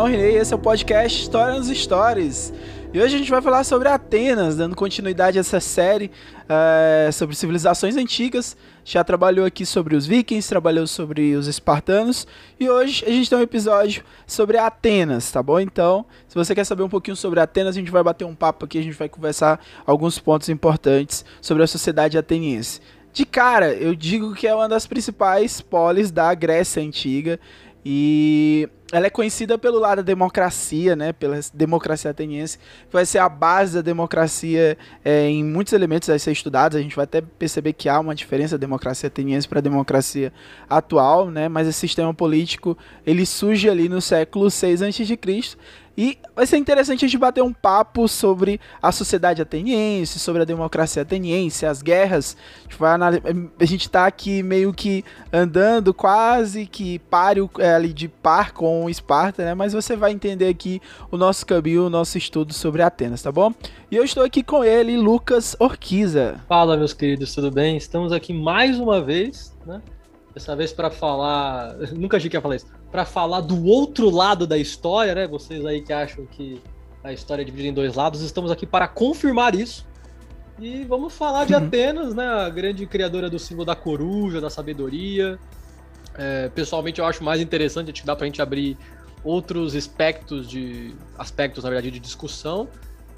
Daniel Rinei e esse é o podcast História nos Stories. E hoje a gente vai falar sobre Atenas, dando continuidade a essa série é, sobre civilizações antigas. Já trabalhou aqui sobre os vikings, trabalhou sobre os espartanos e hoje a gente tem um episódio sobre Atenas, tá bom? Então, se você quer saber um pouquinho sobre Atenas, a gente vai bater um papo aqui, a gente vai conversar alguns pontos importantes sobre a sociedade ateniense. De cara, eu digo que é uma das principais polis da Grécia Antiga e ela é conhecida pelo lado da democracia, né, pela democracia ateniense, que vai ser a base da democracia é, em muitos elementos a ser estudados. A gente vai até perceber que há uma diferença da democracia ateniense para a democracia atual, né, mas esse sistema político ele surge ali no século 6 a.C. E vai ser interessante a gente bater um papo sobre a sociedade ateniense, sobre a democracia ateniense, as guerras. A gente, vai a gente tá aqui meio que andando quase que páreo é, ali de par com Esparta, né? Mas você vai entender aqui o nosso caminho, o nosso estudo sobre Atenas, tá bom? E eu estou aqui com ele, Lucas Orquiza. Fala, meus queridos, tudo bem? Estamos aqui mais uma vez, né? Dessa vez para falar. Nunca achei que ia falar isso. Para falar do outro lado da história, né? Vocês aí que acham que a história é dividida em dois lados, estamos aqui para confirmar isso. E vamos falar de uhum. Atenas, né? A grande criadora do símbolo da coruja, da sabedoria. É, pessoalmente, eu acho mais interessante, acho que dá para a gente abrir outros aspectos de aspectos, na verdade, de discussão.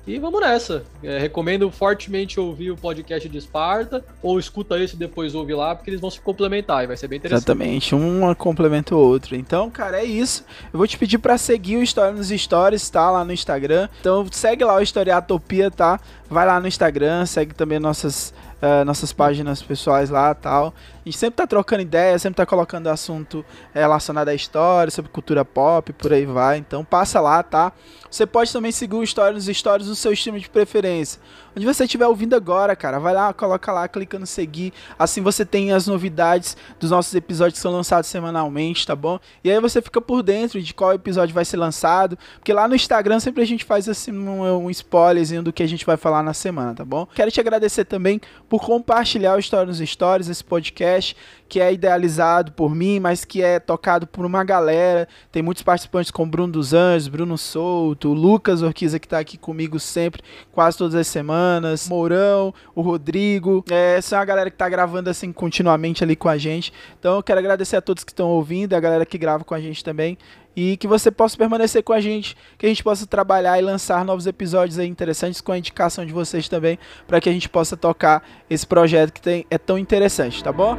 E vamos nessa. É, recomendo fortemente ouvir o podcast de Esparta, ou escuta esse e depois ouve lá, porque eles vão se complementar e vai ser bem interessante. Exatamente, um complementa o outro. Então, cara, é isso. Eu vou te pedir para seguir o História nos Stories, tá? Lá no Instagram. Então, segue lá o Historiatopia, tá? Vai lá no Instagram, segue também nossas uh, nossas páginas pessoais lá tal. A gente sempre tá trocando ideia, sempre tá colocando assunto relacionado à história, sobre cultura pop, por aí vai. Então passa lá, tá? Você pode também seguir o História nos Stories no seu stream de preferência. Onde você estiver ouvindo agora, cara, vai lá, coloca lá, clica no seguir. Assim você tem as novidades dos nossos episódios que são lançados semanalmente, tá bom? E aí você fica por dentro de qual episódio vai ser lançado. Porque lá no Instagram sempre a gente faz assim um, um spoilerzinho do que a gente vai falar na semana, tá bom? Quero te agradecer também por compartilhar o História nos Stories, esse podcast que é idealizado por mim, mas que é tocado por uma galera. Tem muitos participantes como Bruno dos Anjos, Bruno Souto, Lucas Orquiza que está aqui comigo sempre, quase todas as semanas, Mourão, o Rodrigo. É, essa é uma galera que está gravando assim continuamente ali com a gente. Então eu quero agradecer a todos que estão ouvindo, a galera que grava com a gente também e que você possa permanecer com a gente, que a gente possa trabalhar e lançar novos episódios interessantes com a indicação de vocês também, para que a gente possa tocar esse projeto que tem, é tão interessante, tá bom?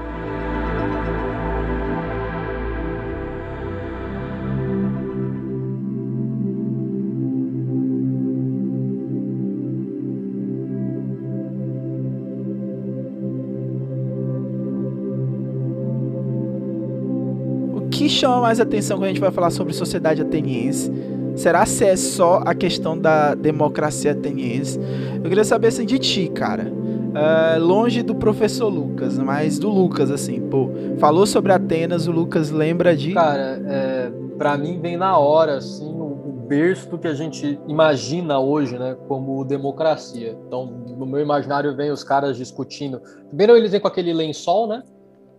Que chama mais atenção quando a gente vai falar sobre sociedade ateniense? Será se é só a questão da democracia ateniense? Eu queria saber assim de ti, cara. Uh, longe do professor Lucas, mas do Lucas, assim, pô. Falou sobre Atenas, o Lucas lembra de. Cara, é, pra mim vem na hora, assim, o, o berço do que a gente imagina hoje, né, como democracia. Então, no meu imaginário vem os caras discutindo. Primeiro eles vêm com aquele lençol, né?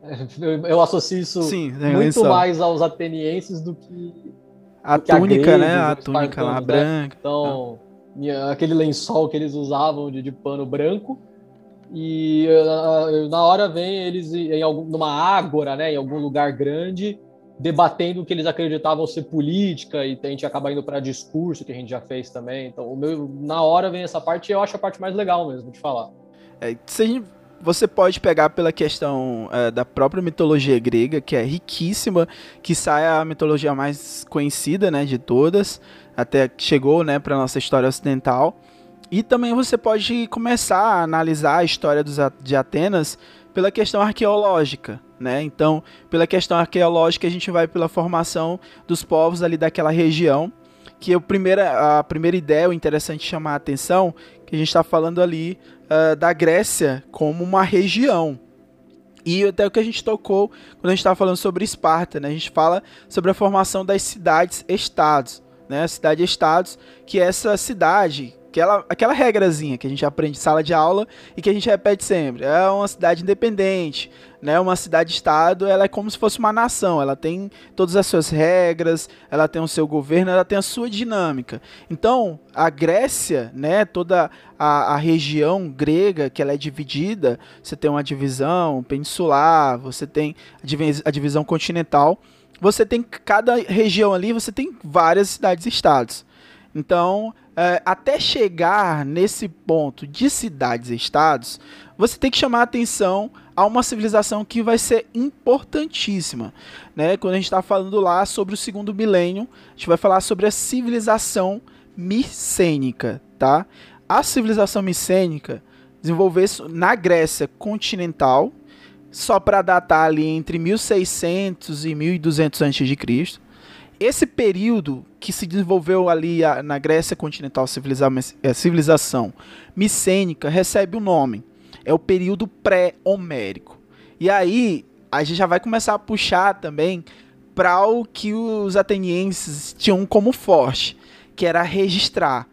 Eu associo isso Sim, muito mais aos atenienses do que. A do túnica, que a né? A túnica lá né? branca. Então, ah. aquele lençol que eles usavam de, de pano branco. E uh, na hora vem eles em algum, numa ágora, né? Em algum lugar grande, debatendo o que eles acreditavam ser política, e a gente acaba indo para discurso, que a gente já fez também. Então, o meu, na hora vem essa parte e eu acho a parte mais legal mesmo de falar. É, se a gente você pode pegar pela questão é, da própria mitologia grega, que é riquíssima, que sai a mitologia mais conhecida, né, de todas. até chegou, né, para nossa história ocidental. E também você pode começar a analisar a história dos, de Atenas pela questão arqueológica, né? Então, pela questão arqueológica, a gente vai pela formação dos povos ali daquela região, que a primeira, a primeira ideia, o interessante chamar a atenção, que a gente está falando ali uh, da Grécia como uma região, e até o que a gente tocou quando a gente estava falando sobre Esparta, né? A gente fala sobre a formação das cidades-estados, né? Cidade-estados, que é essa cidade aquela, aquela regrazinha que a gente aprende em sala de aula e que a gente repete sempre. É uma cidade independente, né? Uma cidade-estado, ela é como se fosse uma nação. Ela tem todas as suas regras, ela tem o seu governo, ela tem a sua dinâmica. Então, a Grécia, né? Toda a, a região grega que ela é dividida, você tem uma divisão peninsular, você tem a divisão continental. Você tem cada região ali, você tem várias cidades-estados. Então, é, até chegar nesse ponto de cidades-estados, você tem que chamar a atenção a uma civilização que vai ser importantíssima. Né? Quando a gente está falando lá sobre o segundo milênio, a gente vai falar sobre a civilização micênica. Tá? A civilização micênica desenvolveu-se na Grécia continental, só para datar ali entre 1600 e 1200 a.C esse período que se desenvolveu ali na Grécia continental, é, civilização micênica, recebe o um nome. É o período pré-homérico. E aí, a gente já vai começar a puxar também para o que os atenienses tinham como forte, que era registrar.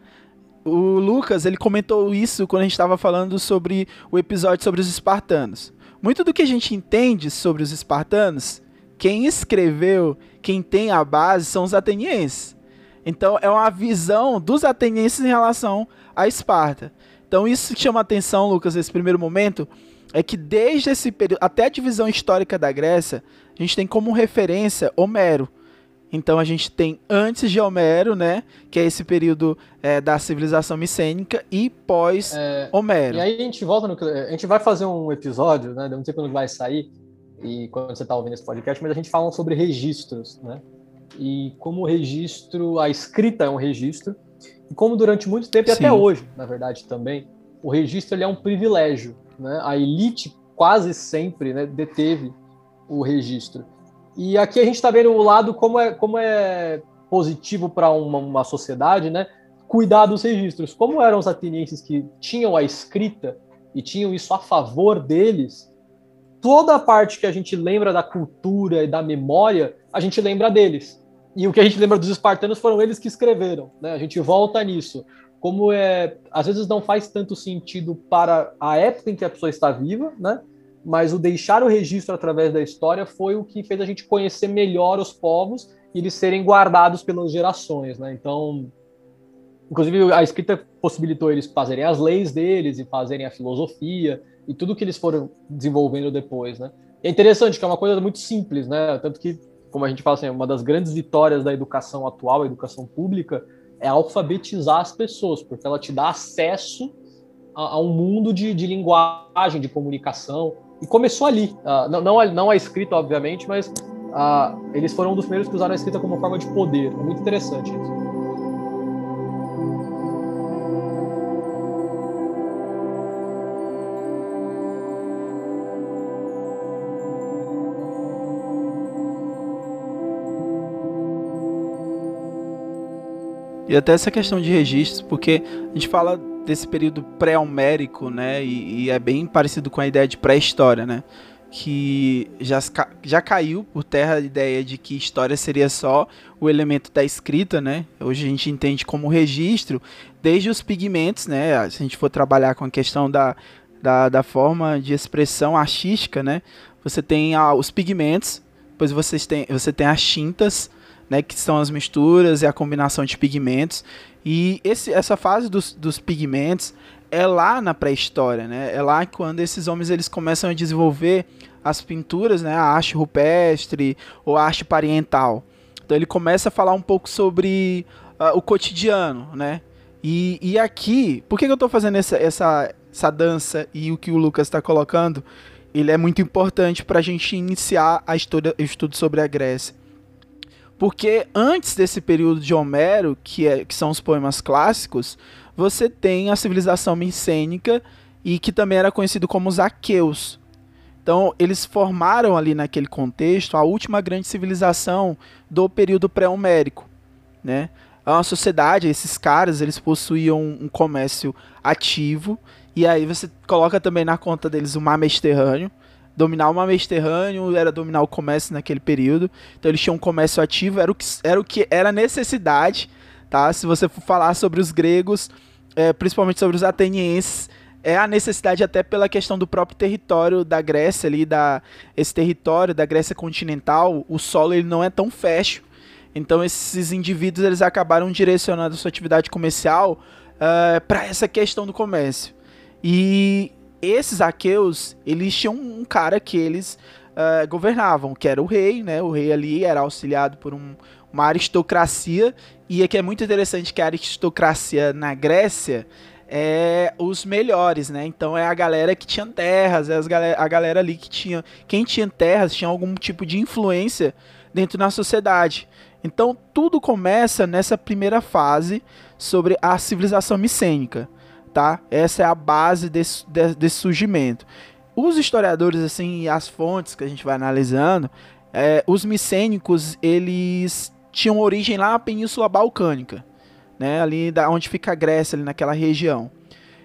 O Lucas, ele comentou isso quando a gente estava falando sobre o episódio sobre os espartanos. Muito do que a gente entende sobre os espartanos, quem escreveu quem tem a base são os atenienses. Então é uma visão dos atenienses em relação a Esparta. Então isso que chama atenção, Lucas, nesse primeiro momento, é que desde esse período, até a divisão histórica da Grécia, a gente tem como referência Homero. Então a gente tem antes de Homero, né, que é esse período é, da civilização micênica, e pós é, Homero. E aí a gente volta no, a gente vai fazer um episódio, né, não sei quando vai sair, e quando você está ouvindo esse podcast, mas a gente fala sobre registros, né? E como o registro, a escrita é um registro, e como durante muito tempo, e até hoje, na verdade, também, o registro ele é um privilégio, né? A elite quase sempre né, deteve o registro. E aqui a gente está vendo o lado como é, como é positivo para uma, uma sociedade, né? Cuidar dos registros. Como eram os atenienses que tinham a escrita e tinham isso a favor deles, toda a parte que a gente lembra da cultura e da memória, a gente lembra deles. E o que a gente lembra dos espartanos foram eles que escreveram, né? A gente volta nisso. Como é, às vezes não faz tanto sentido para a época em que a pessoa está viva, né? Mas o deixar o registro através da história foi o que fez a gente conhecer melhor os povos e eles serem guardados pelas gerações, né? Então, inclusive a escrita possibilitou eles fazerem as leis deles e fazerem a filosofia e tudo que eles foram desenvolvendo depois, né? É interessante que é uma coisa muito simples, né? Tanto que, como a gente fala assim, uma das grandes vitórias da educação atual, a educação pública, é alfabetizar as pessoas, porque ela te dá acesso a, a um mundo de, de, linguagem, de comunicação. E começou ali. Uh, não, não, a, não a escrita, obviamente, mas uh, eles foram um dos primeiros que usaram a escrita como forma de poder. É muito interessante isso. E até essa questão de registros, porque a gente fala desse período pré-homérico, né? E, e, é bem parecido com a ideia de pré-história, né? Que já, já caiu por terra a ideia de que história seria só o elemento da escrita, né? Hoje a gente entende como registro, desde os pigmentos, né? Se a gente for trabalhar com a questão da, da, da forma de expressão artística, né? Você tem os pigmentos, depois vocês têm, você tem as tintas, né, que são as misturas e a combinação de pigmentos. E esse, essa fase dos, dos pigmentos é lá na pré-história, né? É lá quando esses homens eles começam a desenvolver as pinturas, né? A arte rupestre ou a arte parietal. Então ele começa a falar um pouco sobre uh, o cotidiano, né? E, e aqui, por que, que eu estou fazendo essa, essa, essa dança e o que o Lucas está colocando? Ele é muito importante para a gente iniciar a estudo sobre a Grécia. Porque antes desse período de Homero, que, é, que são os poemas clássicos, você tem a civilização micênica e que também era conhecido como os aqueus. Então, eles formaram ali naquele contexto a última grande civilização do período pré-homérico, né? Uma sociedade, esses caras, eles possuíam um comércio ativo, e aí você coloca também na conta deles o mar Mediterrâneo. Dominar o mar Mediterrâneo era dominar o comércio naquele período. Então eles tinham um comércio ativo, era o que era, o que era necessidade, tá? Se você for falar sobre os gregos, é, principalmente sobre os atenienses, é a necessidade até pela questão do próprio território da Grécia ali, da, esse território da Grécia continental, o solo ele não é tão fértil. Então esses indivíduos eles acabaram direcionando a sua atividade comercial uh, para essa questão do comércio. E esses aqueus, eles tinham um cara que eles uh, governavam, que era o rei, né? O rei ali era auxiliado por um, uma aristocracia. E aqui é muito interessante que a aristocracia na Grécia é os melhores, né? Então é a galera que tinha terras, é galera, a galera ali que tinha. Quem tinha terras tinha algum tipo de influência dentro da sociedade. Então tudo começa nessa primeira fase sobre a civilização micênica, tá? Essa é a base desse, desse surgimento. Os historiadores, assim, as fontes que a gente vai analisando, é, os micênicos, eles tinham origem lá na Península Balcânica né, ali da onde fica a Grécia, ali naquela região.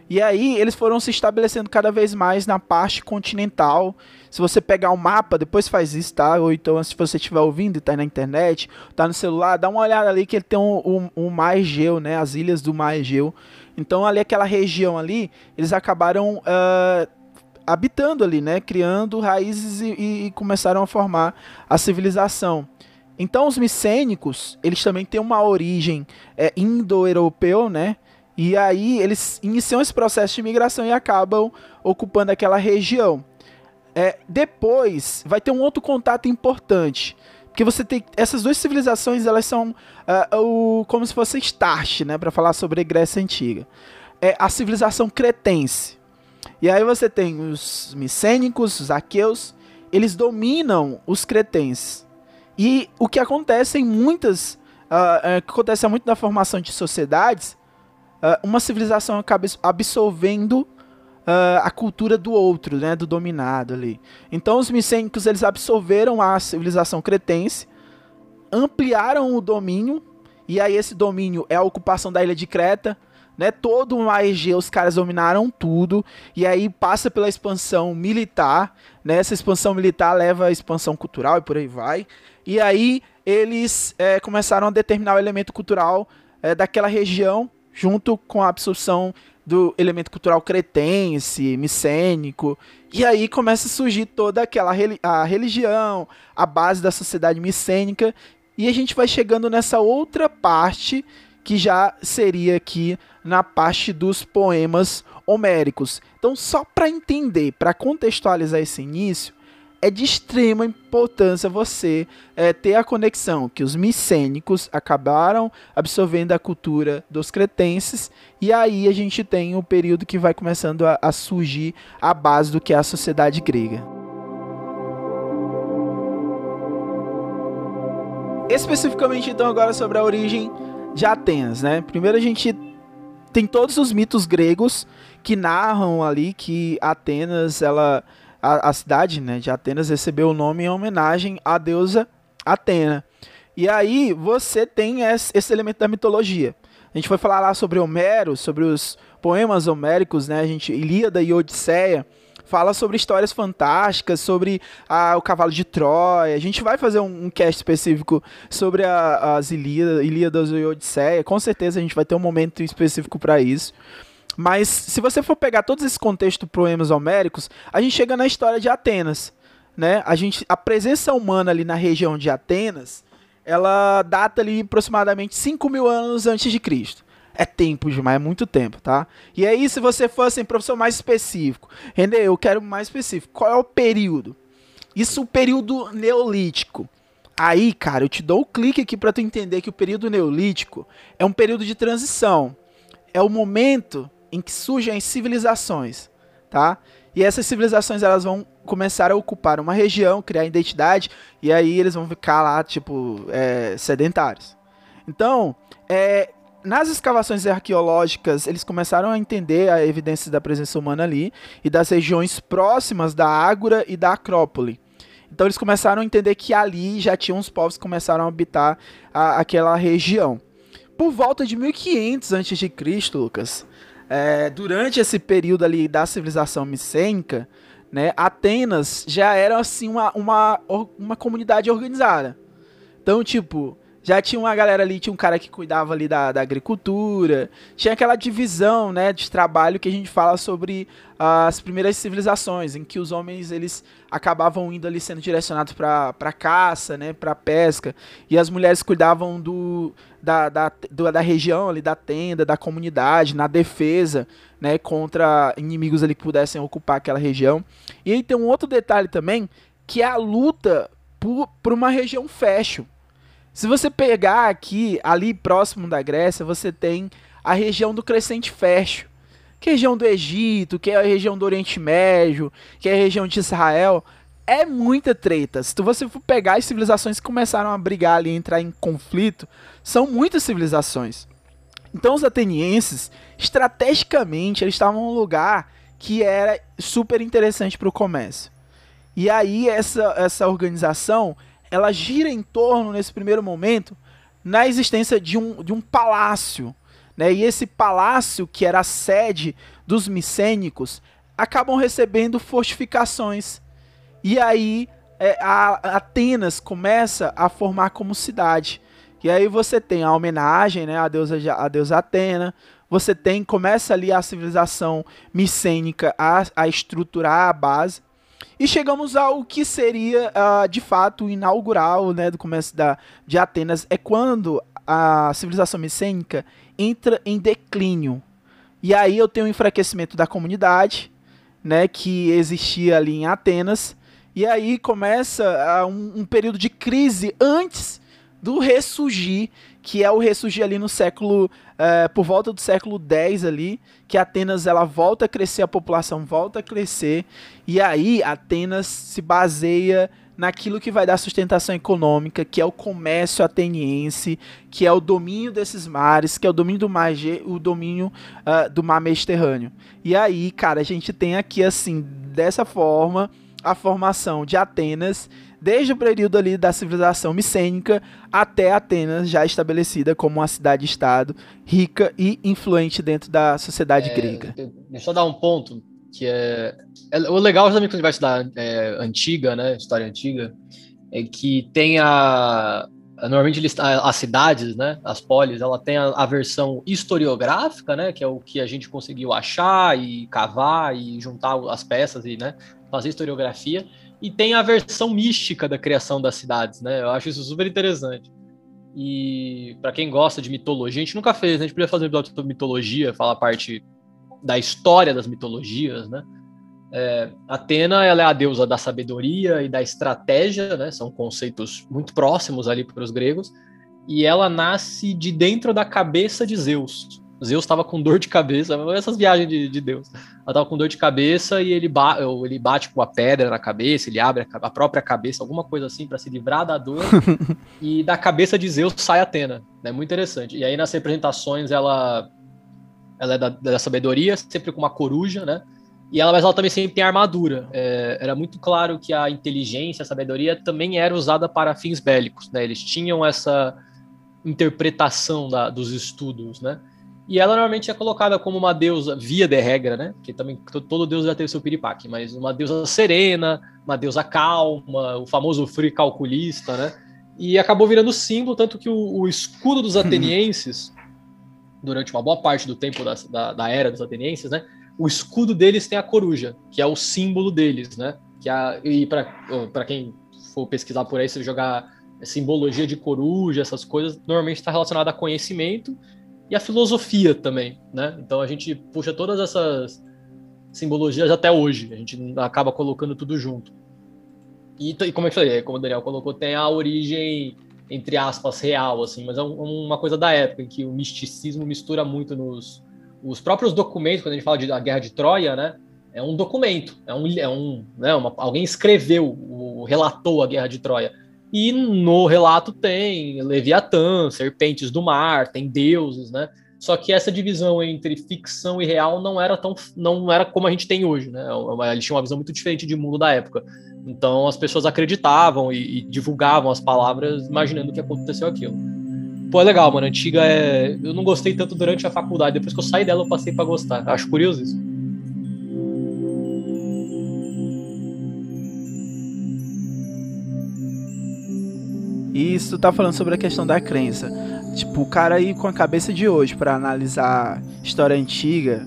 E aí eles foram se estabelecendo cada vez mais na parte continental. Se você pegar o um mapa, depois faz isso, tá? Ou então se você estiver ouvindo e tá na internet, tá no celular, dá uma olhada ali que ele tem um, um, um Mar Egeu, né? As ilhas do Mar Egeu. Então ali aquela região ali, eles acabaram uh, habitando ali, né? Criando raízes e, e começaram a formar a civilização. Então os micênicos, eles também têm uma origem é, indo-europeu, né? E aí eles iniciam esse processo de migração e acabam ocupando aquela região. É, depois vai ter um outro contato importante, porque você tem essas duas civilizações, elas são uh, o, como se fosse start, né, para falar sobre a Grécia antiga. É a civilização cretense. E aí você tem os micênicos, os aqueus, eles dominam os cretenses. E o que acontece em muitas. Uh, que acontece muito na formação de sociedades, uh, uma civilização acaba absorvendo uh, a cultura do outro, né, do dominado ali. Então os micênicos eles absorveram a civilização cretense, ampliaram o domínio, e aí esse domínio é a ocupação da ilha de Creta, né? Todo o Egeu, os caras dominaram tudo, e aí passa pela expansão militar, né? Essa expansão militar leva à expansão cultural e por aí vai. E aí eles é, começaram a determinar o elemento cultural é, daquela região, junto com a absorção do elemento cultural cretense, micênico. E aí começa a surgir toda aquela a religião, a base da sociedade micênica. E a gente vai chegando nessa outra parte que já seria aqui na parte dos poemas homéricos. Então, só para entender, para contextualizar esse início, é de extrema importância você é, ter a conexão que os micênicos acabaram absorvendo a cultura dos cretenses e aí a gente tem o um período que vai começando a, a surgir a base do que é a sociedade grega. Especificamente então agora sobre a origem de Atenas, né? Primeiro a gente tem todos os mitos gregos que narram ali que Atenas ela a, a cidade né, de Atenas recebeu o nome em homenagem à deusa Atena. E aí você tem esse, elemento da mitologia. A gente foi falar lá sobre Homero, sobre os poemas homéricos, né? A gente Ilíada e Odisseia fala sobre histórias fantásticas, sobre o cavalo de Troia. A gente vai fazer um, um cast específico sobre a, as Ilíadas, Ilíadas e Odisseia. Com certeza a gente vai ter um momento específico para isso. Mas se você for pegar todos esses contextos poemas homéricos, a gente chega na história de Atenas, né? A gente a presença humana ali na região de Atenas, ela data ali aproximadamente 5 mil anos antes de Cristo. É tempo demais, é muito tempo, tá? E aí, se você for assim, professor mais específico, René, eu quero mais específico. Qual é o período? Isso, o período neolítico. Aí, cara, eu te dou o um clique aqui para tu entender que o período neolítico é um período de transição. É o momento em que surgem civilizações, tá? E essas civilizações elas vão começaram a ocupar uma região, criar identidade, e aí eles vão ficar lá, tipo, é, sedentários. Então, é, nas escavações arqueológicas, eles começaram a entender a evidência da presença humana ali e das regiões próximas da Ágora e da Acrópole. Então eles começaram a entender que ali já tinham uns povos que começaram a habitar a, aquela região. Por volta de 1500 a.C., Lucas, é, durante esse período ali da civilização micênica, né, Atenas já era assim uma, uma, uma comunidade organizada. Então, tipo, já tinha uma galera ali, tinha um cara que cuidava ali da, da agricultura, tinha aquela divisão, né, de trabalho que a gente fala sobre as primeiras civilizações, em que os homens eles acabavam indo ali sendo direcionados para caça, né, para pesca, e as mulheres cuidavam do da, da, do, da região ali, da tenda, da comunidade, na defesa, né, contra inimigos ali que pudessem ocupar aquela região. E aí tem um outro detalhe também, que é a luta por, por uma região fértil. Se você pegar aqui, ali próximo da Grécia, você tem a região do Crescente Fértil, que é a região do Egito, que é a região do Oriente Médio, que é a região de Israel. É muita treta. Se você for pegar as civilizações que começaram a brigar ali, entrar em conflito, são muitas civilizações. Então os atenienses, estrategicamente, eles estavam num lugar que era super interessante para o comércio. E aí essa, essa organização, ela gira em torno, nesse primeiro momento, na existência de um, de um palácio. Né? E esse palácio, que era a sede dos micênicos, acabam recebendo fortificações. E aí é, a Atenas começa a formar como cidade. E aí você tem a homenagem né, à, deusa, à deusa Atena, você tem, começa ali a civilização micênica a, a estruturar a base, e chegamos ao que seria, uh, de fato, inaugural né, do começo da, de Atenas. É quando a civilização micênica entra em declínio. E aí eu tenho um enfraquecimento da comunidade, né, que existia ali em Atenas. E aí começa uh, um, um período de crise antes do ressurgir, que é o ressurgir ali no século, é, por volta do século X ali, que Atenas ela volta a crescer, a população volta a crescer, e aí Atenas se baseia naquilo que vai dar sustentação econômica, que é o comércio ateniense, que é o domínio desses mares, que é o domínio do mar, o domínio uh, do mar Mediterrâneo. E aí, cara, a gente tem aqui assim, dessa forma, a formação de Atenas desde o período ali da civilização micênica até Atenas, já estabelecida como uma cidade-estado rica e influente dentro da sociedade é, grega. Deixa eu dar um ponto que é, é o legal também quando vai estudar é, antiga, né, história antiga, é que tem a normalmente as cidades, né, as polis, ela tem a, a, versão historiográfica, né, que é o que a gente conseguiu achar e cavar e juntar as peças e, né, fazer historiografia e tem a versão mística da criação das cidades, né? Eu acho isso super interessante. E para quem gosta de mitologia, a gente nunca fez, né? a gente podia fazer um episódio sobre mitologia, falar a parte da história das mitologias, né? É, Atena ela é a deusa da sabedoria e da estratégia, né? São conceitos muito próximos ali para os gregos. E ela nasce de dentro da cabeça de Zeus. Zeus estava com dor de cabeça, essas viagens de, de Deus. Ela estava com dor de cabeça e ele, ba ele bate com a pedra na cabeça, ele abre a, a própria cabeça, alguma coisa assim, para se livrar da dor. e da cabeça de Zeus sai Atena. É né? muito interessante. E aí nas representações ela, ela é da, da sabedoria, sempre com uma coruja, né? E ela, mas ela também sempre tem armadura. É, era muito claro que a inteligência, a sabedoria também era usada para fins bélicos, né? Eles tinham essa interpretação da, dos estudos, né? E ela normalmente é colocada como uma deusa, via de regra, né? Porque também todo deus já tem seu piripaque, mas uma deusa serena, uma deusa calma, o famoso free calculista, né? E acabou virando símbolo, tanto que o, o escudo dos atenienses, durante uma boa parte do tempo da, da, da, era dos atenienses, né? O escudo deles tem a coruja, que é o símbolo deles, né? Que a, e para quem for pesquisar por aí, se jogar simbologia de coruja, essas coisas, normalmente está relacionado a conhecimento e a filosofia também, né? Então a gente puxa todas essas simbologias até hoje, a gente acaba colocando tudo junto. E, e como eu falei, como o Daniel colocou, tem a origem entre aspas real, assim, mas é uma coisa da época em que o misticismo mistura muito nos os próprios documentos quando a gente fala de, da Guerra de Troia, né? é um documento, é um, é um né, uma, alguém escreveu, o, relatou a guerra de Troia. E no relato tem Leviatã, serpentes do mar, tem deuses, né? Só que essa divisão entre ficção e real não era tão não era como a gente tem hoje, né? Eles tinham uma visão muito diferente de mundo da época. Então as pessoas acreditavam e, e divulgavam as palavras imaginando que aconteceu aquilo. Pô, é legal, mano. Antiga é. Eu não gostei tanto durante a faculdade. Depois que eu saí dela, eu passei para gostar. Acho curioso isso. E isso tá falando sobre a questão da crença. Tipo, o cara aí com a cabeça de hoje para analisar história antiga,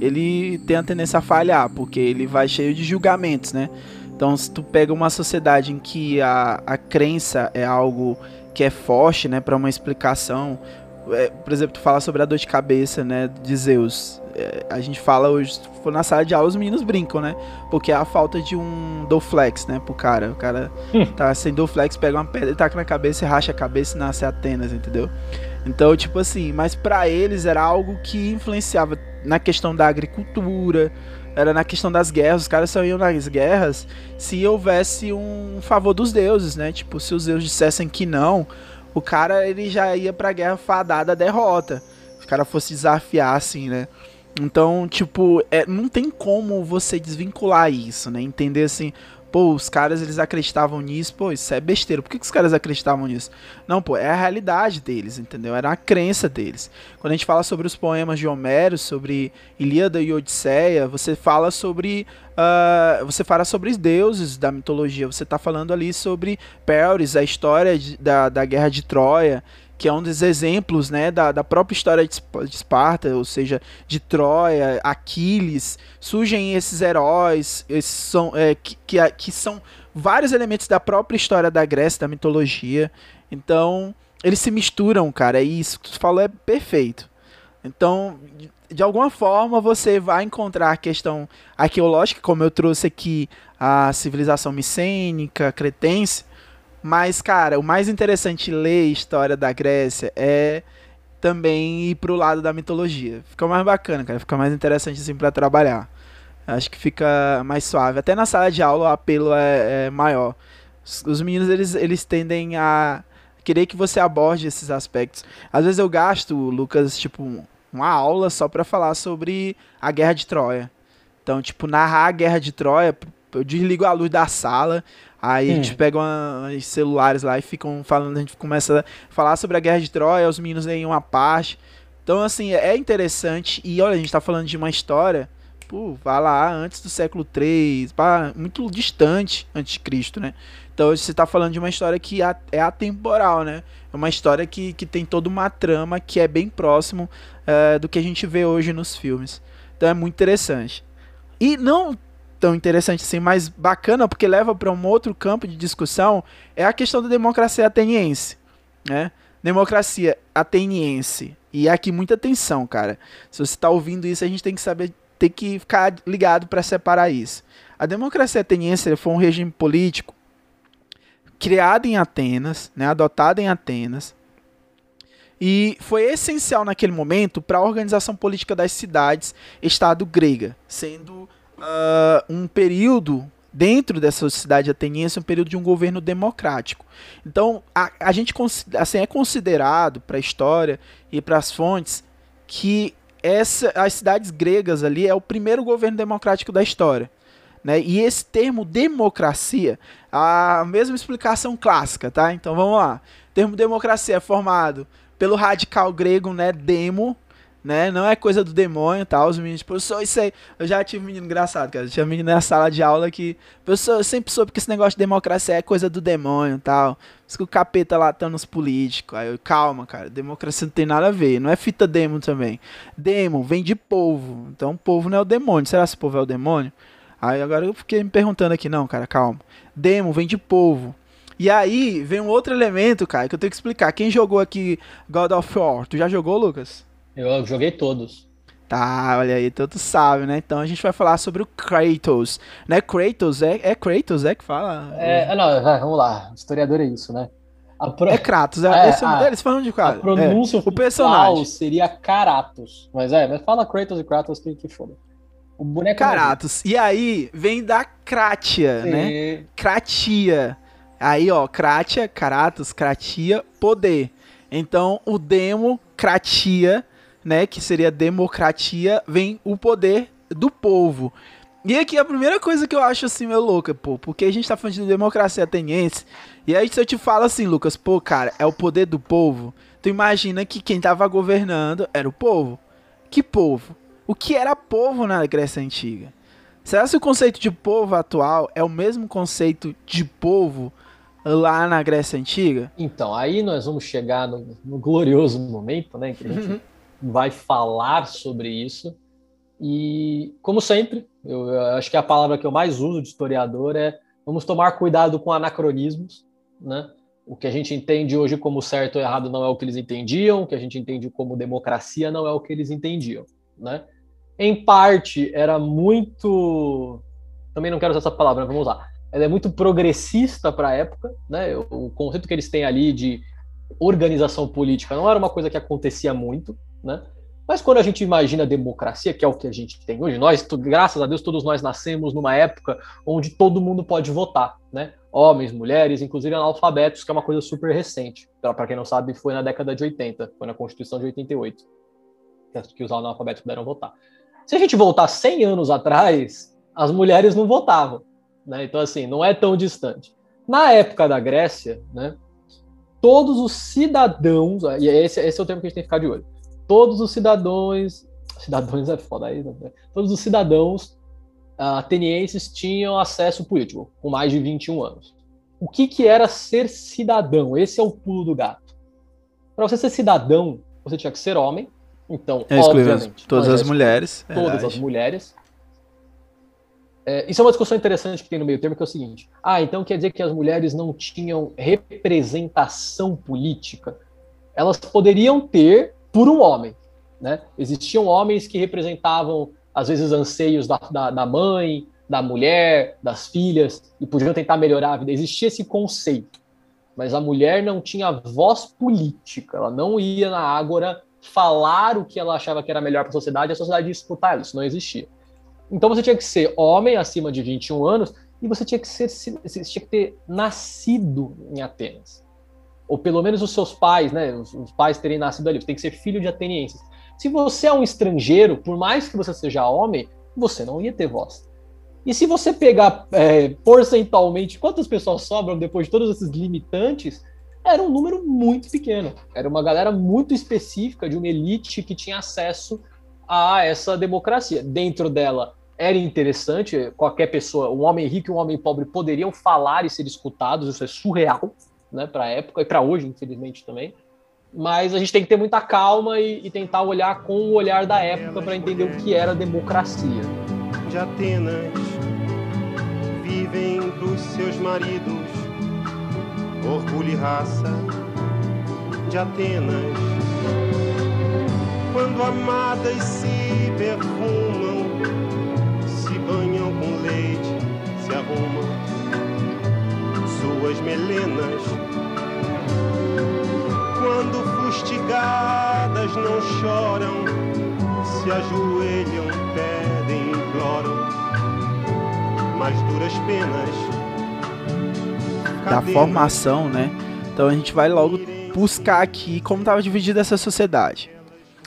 ele tem a tendência a falhar, porque ele vai cheio de julgamentos, né? Então, se tu pega uma sociedade em que a, a crença é algo que é forte, né, para uma explicação, é, por exemplo, tu fala sobre a dor de cabeça, né, de Zeus. É, a gente fala hoje, se for na sala de aula, os meninos brincam, né? Porque é a falta de um Doflex, né, pro cara. O cara hum. tá sem Doflex, pega uma pedra, taca na cabeça e racha a cabeça e nasce Atenas, entendeu? Então, tipo assim, mas para eles era algo que influenciava na questão da agricultura, era na questão das guerras. Os caras só iam nas guerras se houvesse um favor dos deuses, né? Tipo, se os deuses dissessem que não, o cara ele já ia pra guerra fadada derrota. Se o cara fosse desafiar, assim, né? Então, tipo, é, não tem como você desvincular isso, né? Entender assim, pô, os caras eles acreditavam nisso, pô, isso é besteira. Por que, que os caras acreditavam nisso? Não, pô, é a realidade deles, entendeu? Era a crença deles. Quando a gente fala sobre os poemas de Homero, sobre Ilíada e Odisseia, você fala sobre. Uh, você fala sobre os deuses da mitologia. Você está falando ali sobre Pelris, a história de, da, da guerra de Troia que é um dos exemplos né, da, da própria história de Esparta, ou seja, de Troia, Aquiles, surgem esses heróis, esses são, é, que, que, que, são vários elementos da própria história da Grécia, da mitologia. Então, eles se misturam, cara, e isso que tu falou é perfeito. Então, de alguma forma, você vai encontrar a questão arqueológica, como eu trouxe aqui a civilização micênica, cretense, mas, cara, o mais interessante ler história da Grécia é também ir pro lado da mitologia. Fica mais bacana, cara. Fica mais interessante assim para trabalhar. Acho que fica mais suave. Até na sala de aula o apelo é, é maior. Os, os meninos eles, eles tendem a querer que você aborde esses aspectos. Às vezes eu gasto, Lucas, tipo, uma aula só para falar sobre a guerra de Troia. Então, tipo, narrar a guerra de Troia, eu desligo a luz da sala, Aí hum. a gente hum. pega os celulares lá e ficam falando, a gente começa a falar sobre a Guerra de Troia, os meninos leem uma parte. Então, assim, é interessante. E olha, a gente tá falando de uma história, pô, vai lá, antes do século III, pá, muito distante antes de Cristo, né? Então você tá falando de uma história que é atemporal, né? É uma história que, que tem toda uma trama que é bem próximo uh, do que a gente vê hoje nos filmes. Então é muito interessante. E não tão interessante assim, mas bacana porque leva para um outro campo de discussão é a questão da democracia ateniense, né? Democracia ateniense. E aqui muita atenção, cara. Se você está ouvindo isso, a gente tem que saber, tem que ficar ligado para separar isso. A democracia ateniense foi um regime político criado em Atenas, né, adotado em Atenas, e foi essencial naquele momento para a organização política das cidades, estado grega, sendo uh, um período dentro dessa sociedade ateniense um período de um governo democrático. Então, a, a gente assim, é considerado para a história e para as fontes que essa, as cidades gregas ali é o primeiro governo democrático da história. Né? E esse termo democracia, a mesma explicação clássica, tá? Então vamos lá. O termo democracia é formado pelo radical grego, né, demo, né? Não é coisa do demônio tal. Tá? Os meninos, professor, isso aí. Eu já tive menino engraçado, cara. Tinha um menino na sala de aula que. Professor, eu sempre soube que esse negócio de democracia é coisa do demônio tal. Diz que o capeta lá tá nos políticos. Aí eu, calma, cara. Democracia não tem nada a ver. Não é fita demo também. Demo vem de povo. Então o povo não é o demônio. Será que o povo é o demônio? Aí agora eu fiquei me perguntando aqui, não, cara, calma. Demo vem de povo. E aí vem um outro elemento, cara, que eu tenho que explicar. Quem jogou aqui God of War? Tu já jogou, Lucas? Eu joguei todos. Tá, olha aí, todo sabe, né? Então a gente vai falar sobre o Kratos, né? Kratos, é, é Kratos, é que fala? É, não, vamos lá, historiador é isso, né? Pro... É Kratos, é, é esse é a, eles falam de cara. A pronúncia é, o personagem seria Karatos, mas é, mas fala Kratos e Kratos que, que foda. O boneco Caratos. E aí vem da Crátia, Sim. né? Cratia. Aí, ó, Crátia, Caratos, Cratia, poder. Então, o demo, Cratia, né, que seria democratia, vem o poder do povo. E aqui a primeira coisa que eu acho assim, meu louca, pô, porque a gente tá falando de democracia ateniense, e aí se eu te falo assim, Lucas, pô, cara, é o poder do povo, tu imagina que quem tava governando era o povo. Que povo? O que era povo na Grécia Antiga? Será que o conceito de povo atual é o mesmo conceito de povo lá na Grécia Antiga? Então, aí nós vamos chegar no, no glorioso momento, né, que a gente vai falar sobre isso. E, como sempre, eu, eu acho que a palavra que eu mais uso de historiador é vamos tomar cuidado com anacronismos, né? O que a gente entende hoje como certo ou errado não é o que eles entendiam, o que a gente entende como democracia não é o que eles entendiam, né? Em parte, era muito. Também não quero usar essa palavra, vamos usar. Ela é muito progressista para a época, né? O conceito que eles têm ali de organização política não era uma coisa que acontecia muito, né? Mas quando a gente imagina a democracia, que é o que a gente tem hoje, nós, graças a Deus, todos nós nascemos numa época onde todo mundo pode votar, né? Homens, mulheres, inclusive analfabetos, que é uma coisa super recente. Para quem não sabe, foi na década de 80, foi na Constituição de 88, que- que os analfabetos puderam votar. Se a gente voltar 100 anos atrás, as mulheres não votavam, né? Então, assim, não é tão distante. Na época da Grécia, né? Todos os cidadãos, e esse, esse é o termo que a gente tem que ficar de olho todos os cidadãos, cidadãos é foda aí, né? todos os cidadãos ah, atenienses tinham acesso político, com mais de 21 anos. O que, que era ser cidadão? Esse é o pulo do gato. Para você ser cidadão, você tinha que ser homem, então, É obviamente, todas as mulheres. todas verdade. as mulheres. É, isso é uma discussão interessante que tem no meio termo, que é o seguinte: ah, então quer dizer que as mulheres não tinham representação política? Elas poderiam ter por um homem, né? Existiam homens que representavam, às vezes, anseios da, da, da mãe, da mulher, das filhas, e podiam tentar melhorar a vida. Existia esse conceito. Mas a mulher não tinha voz política, ela não ia na ágora falar o que ela achava que era melhor para a sociedade, e a sociedade ia escutar ela, isso não existia. Então você tinha que ser homem acima de 21 anos e você tinha que ser você tinha que ter nascido em Atenas. Ou pelo menos os seus pais, né, os, os pais terem nascido ali, você tem que ser filho de atenienses. Se você é um estrangeiro, por mais que você seja homem, você não ia ter voz. E se você pegar é, porcentualmente quantas pessoas sobram depois de todos esses limitantes, era um número muito pequeno. Era uma galera muito específica de uma elite que tinha acesso a essa democracia. Dentro dela era interessante, qualquer pessoa, um homem rico e um homem pobre poderiam falar e ser escutados, isso é surreal, né, para a época e para hoje, infelizmente também. Mas a gente tem que ter muita calma e, e tentar olhar com o olhar da época para entender o que era democracia. de Atenas vivem dos seus maridos orgulho e raça de Atenas quando amadas se perfumam se banham com leite se arrumam suas melenas quando fustigadas não choram se ajoelham, pedem, imploram, mas duras penas. da formação, né? Então a gente vai logo buscar aqui como estava dividida essa sociedade.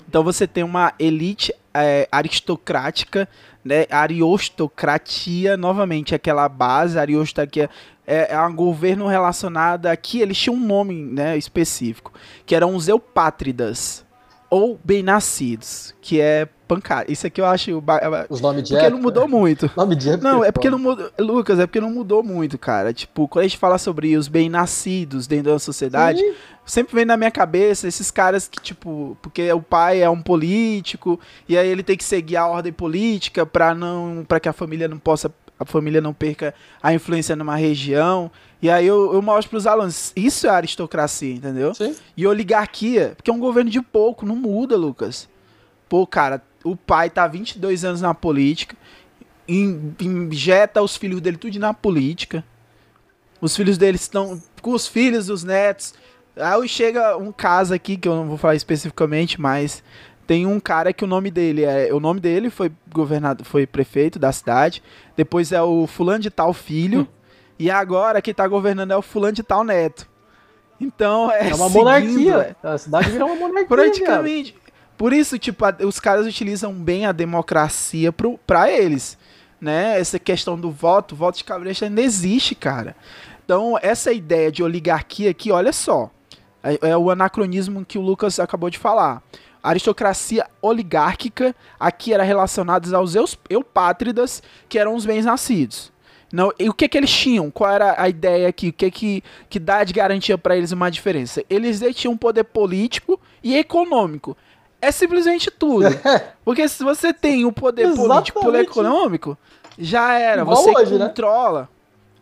Então você tem uma elite é, aristocrática, né? Aristocratia, novamente, aquela base, aristocracia é, é um governo relacionado aqui, eles tinham um nome né, específico, que eram os eupátridas, ou bem-nascidos, que é pancada. Isso aqui eu acho... ba- Os nomes de Porque época. não mudou muito. Nome de época. Não, é porque foda. não mudou. Lucas, é porque não mudou muito, cara. Tipo, quando a gente fala sobre os bem-nascidos dentro da sociedade, Sim. sempre vem na minha cabeça esses caras que, tipo, porque o pai é um político, e aí ele tem que seguir a ordem política pra não. para que a família não possa. A família não perca a influência numa região. E aí eu, eu mostro pros alunos, isso é aristocracia, entendeu? Sim. E oligarquia, porque é um governo de pouco, não muda, Lucas. Pô, cara, o pai tá 22 anos na política, in- injeta os filhos dele tudo na política. Os filhos dele estão com os filhos, os netos. Aí chega um caso aqui, que eu não vou falar especificamente, mas tem um cara que o nome dele é. O nome dele foi governado, foi prefeito da cidade. Depois é o fulano de tal filho. Hum. E agora quem tá governando é o fulano de tal neto. Então é. É uma seguindo, monarquia. É. A cidade virou uma monarquia. Praticamente. Por isso, tipo, a, os caras utilizam bem a democracia pro, pra eles. Né? Essa questão do voto, voto de cabresto ainda existe, cara. Então, essa ideia de oligarquia aqui, olha só. É, é o anacronismo que o Lucas acabou de falar. A aristocracia oligárquica aqui era relacionada aos eupátridas, que eram os bens-nascidos. Não, e o que que eles tinham? Qual era a ideia aqui? O que que, que dá de garantia para eles uma diferença? Eles tinham poder político e econômico. É simplesmente tudo. Porque se você tem o poder político e econômico, já era. Igual você hoje, né? controla. Né?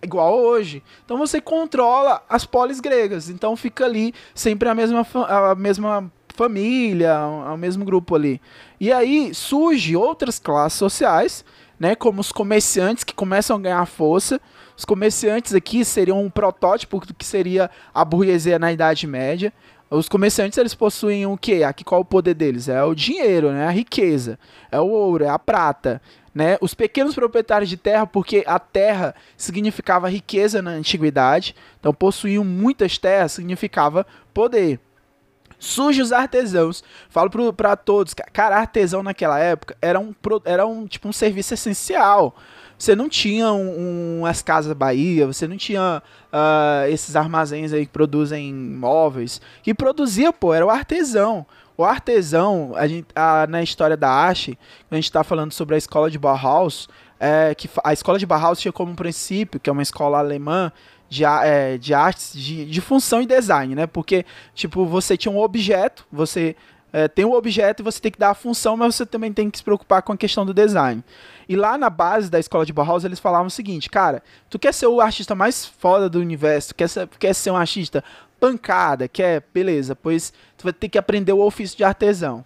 Igual hoje. Então você controla as polis gregas. Então fica ali sempre a mesma, a mesma família, o mesmo grupo ali. E aí surge outras classes sociais, né, como os comerciantes que começam a ganhar força. Os comerciantes aqui seriam um protótipo do que seria a burguesia na Idade Média. Os comerciantes eles possuem o quê? Aqui qual é o poder deles? É o dinheiro, né? A riqueza, é o ouro, é a prata, né? Os pequenos proprietários de terra, porque a terra significava riqueza na antiguidade, então possuíam muitas terras significava poder. Surge os artesãos. Falo para todos, cara, artesão naquela época era um, era um tipo um serviço essencial. Você não tinha um, um as casas Bahia, você não tinha uh, esses armazéns aí que produzem móveis. Que produzia, pô, era o artesão. O artesão, a gente, a, na história da arte, a gente está falando sobre a escola de Bauhaus, é, que a escola de Bauhaus tinha como princípio, que é uma escola alemã, de, é, de artes de, de função e design, né? Porque, tipo, você tinha um objeto, você é, tem um objeto e você tem que dar a função, mas você também tem que se preocupar com a questão do design. E lá na base da escola de Bauhaus, eles falavam o seguinte, cara, tu quer ser o artista mais foda do universo, quer ser, quer ser um artista pancada, quer, beleza, pois tu vai ter que aprender o ofício de artesão.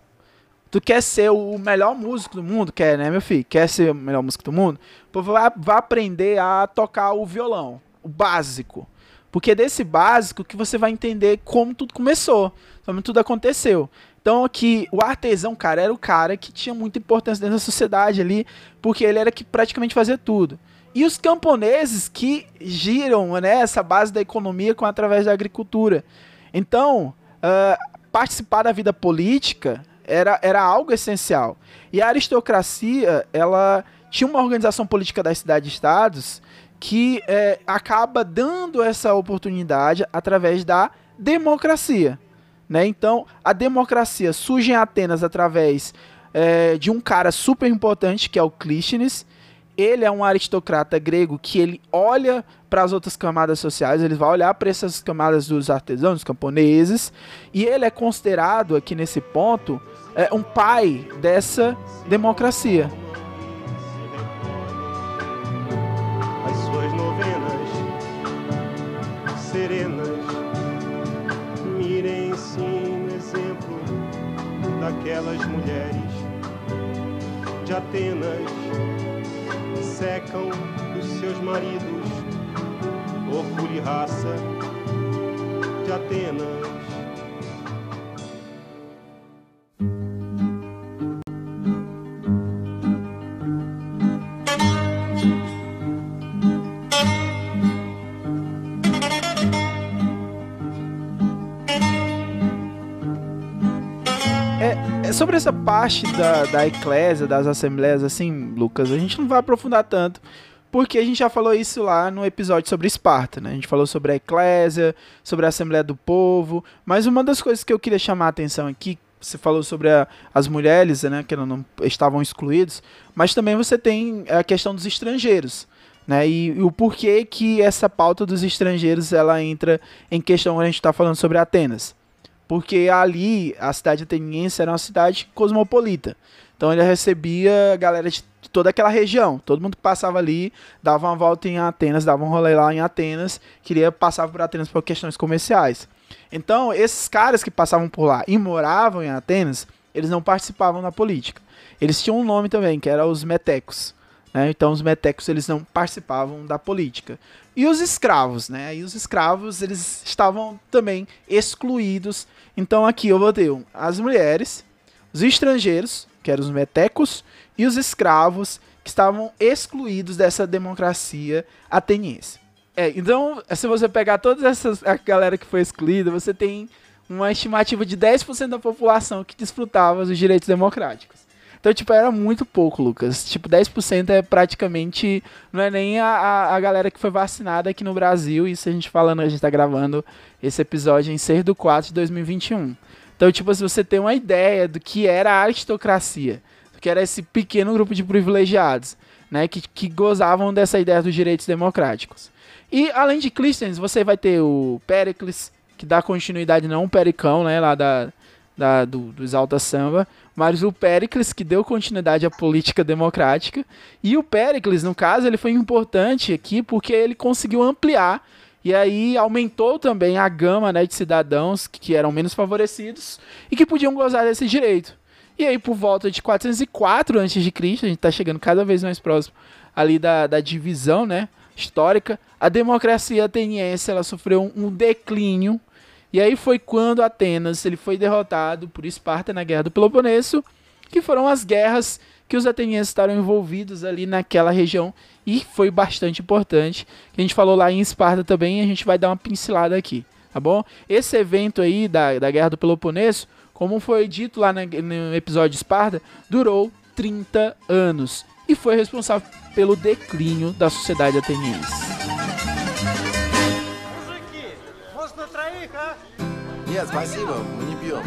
Tu quer ser o melhor músico do mundo? Quer, né, meu filho? Quer ser o melhor músico do mundo? Vai, vai aprender a tocar o violão o básico. Porque é desse básico que você vai entender como tudo começou, como tudo aconteceu. Então aqui, o artesão, cara, era o cara que tinha muita importância dentro da sociedade ali, porque ele era que praticamente fazia tudo. E os camponeses que giram né, essa base da economia com através da agricultura. Então, uh, participar da vida política era, era algo essencial. E a aristocracia, ela tinha uma organização política das cidades-estados que acaba dando essa oportunidade através da democracia. Né? Então, a democracia surge em Atenas através é, de um cara super importante que é o Clístenes. Ele é um aristocrata grego que ele olha para as outras camadas sociais, ele vai olhar para essas camadas dos artesãos, dos camponeses, e ele é considerado aqui nesse ponto é, um pai dessa democracia. Daquelas mulheres de Atenas secam os seus maridos, orgulho e raça de Atenas. Sobre essa parte da, da eclésia, das assembleias, assim, Lucas, a gente não vai aprofundar tanto, porque a gente já falou isso lá no episódio sobre Esparta, né? A gente falou sobre a eclésia, sobre a Assembleia do Povo, mas uma das coisas que eu queria chamar a atenção aqui, você falou sobre a, as mulheres, né, que não, estavam excluídos, mas também você tem a questão dos estrangeiros. Né, e, e, o porquê que essa pauta dos estrangeiros ela entra em questão quando a gente está falando sobre Atenas porque ali a cidade ateniense era uma cidade cosmopolita. Então ele recebia a galera de toda aquela região. Todo mundo que passava ali dava uma volta em Atenas, dava um rolê lá em Atenas, queria passar por Atenas por questões comerciais. Então, esses caras que passavam por lá e moravam em Atenas, eles não participavam da política. Eles tinham um nome também, que era os metecos. Né? Então, os metecos eles não participavam da política. E os escravos, né? E os escravos eles estavam também excluídos então aqui eu botei as mulheres, os estrangeiros, que eram os metecos, e os escravos, que estavam excluídos dessa democracia ateniense. É, então, se você pegar toda essa galera que foi excluída, você tem uma estimativa de 10% da população que desfrutava dos direitos democráticos. Então, tipo, era muito pouco, Lucas. Tipo, 10% é praticamente. Não é nem a, a, galera que foi vacinada aqui no Brasil. Isso a gente falando, a gente tá gravando esse episódio em 6 do 4 de 2021. Então, tipo, se você tem uma ideia do que era a aristocracia, que era esse pequeno grupo de privilegiados, né, que, que gozavam dessa ideia dos direitos democráticos. E além de Clístenes, você vai ter o Pericles, que dá continuidade não o Pericão, né, lá da, da do, do Exalta Samba, mas o Pericles, que deu continuidade à política democrática. E o Pericles, no caso, ele foi importante aqui porque ele conseguiu ampliar e aí aumentou também a gama né, de cidadãos que, eram menos favorecidos e que podiam gozar desse direito. E aí, por volta de 404 a.C., a gente está chegando cada vez mais próximo ali da, da divisão né, histórica, a democracia ateniense ela sofreu um declínio. E aí foi quando Atenas ele foi derrotado por Esparta na Guerra do Peloponeso, que foram as guerras que os atenienses estavam envolvidos ali naquela região e foi bastante importante. A gente falou lá em Esparta também, a gente vai dar uma pincelada aqui, tá bom? Esse evento aí da, da Guerra do Peloponeso como foi dito lá no episódio de Esparta, durou 30 anos e foi responsável pelo declínio da sociedade ateniense. Yes, спасибо, мы не пьем.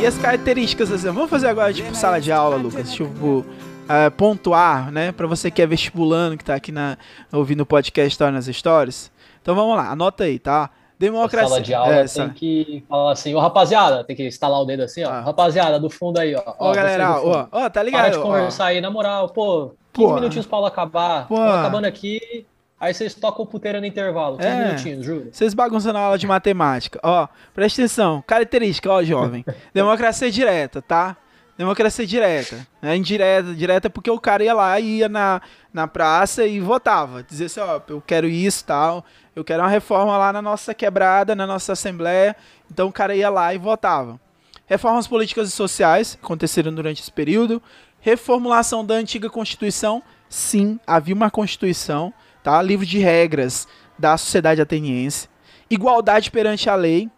E as características, assim, vamos fazer agora tipo sala de aula, Lucas, tipo uh, pontuar, né? Para você que é vestibulando, que tá aqui na, ouvindo o podcast História nas Stories. Então vamos lá, anota aí, tá? Democracia. A sala de aula é, tem que falar assim, ô rapaziada, tem que instalar o dedo assim, ó. Ah. Rapaziada, do fundo aí, ó. Ô, galera, ó, ó, tá ligado? Para de conversar ó. aí, na moral, pô, 15 Pô. minutinhos pra aula acabar. Pô. acabando aqui, aí vocês tocam puteira no intervalo. 15 é. minutinhos, juro. Vocês bagunçam na aula de matemática. Ó, presta atenção, característica, ó, jovem. Democracia direta, tá? Democracia direta. Né? Indireta, direta porque o cara ia lá, ia na, na praça e votava. Dizia assim, ó, eu quero isso tal, eu quero uma reforma lá na nossa quebrada, na nossa assembleia. Então o cara ia lá e votava. Reformas políticas e sociais aconteceram durante esse período. Reformulação da antiga Constituição. Sim, havia uma Constituição, tá? Livro de regras da sociedade ateniense. Igualdade perante a lei,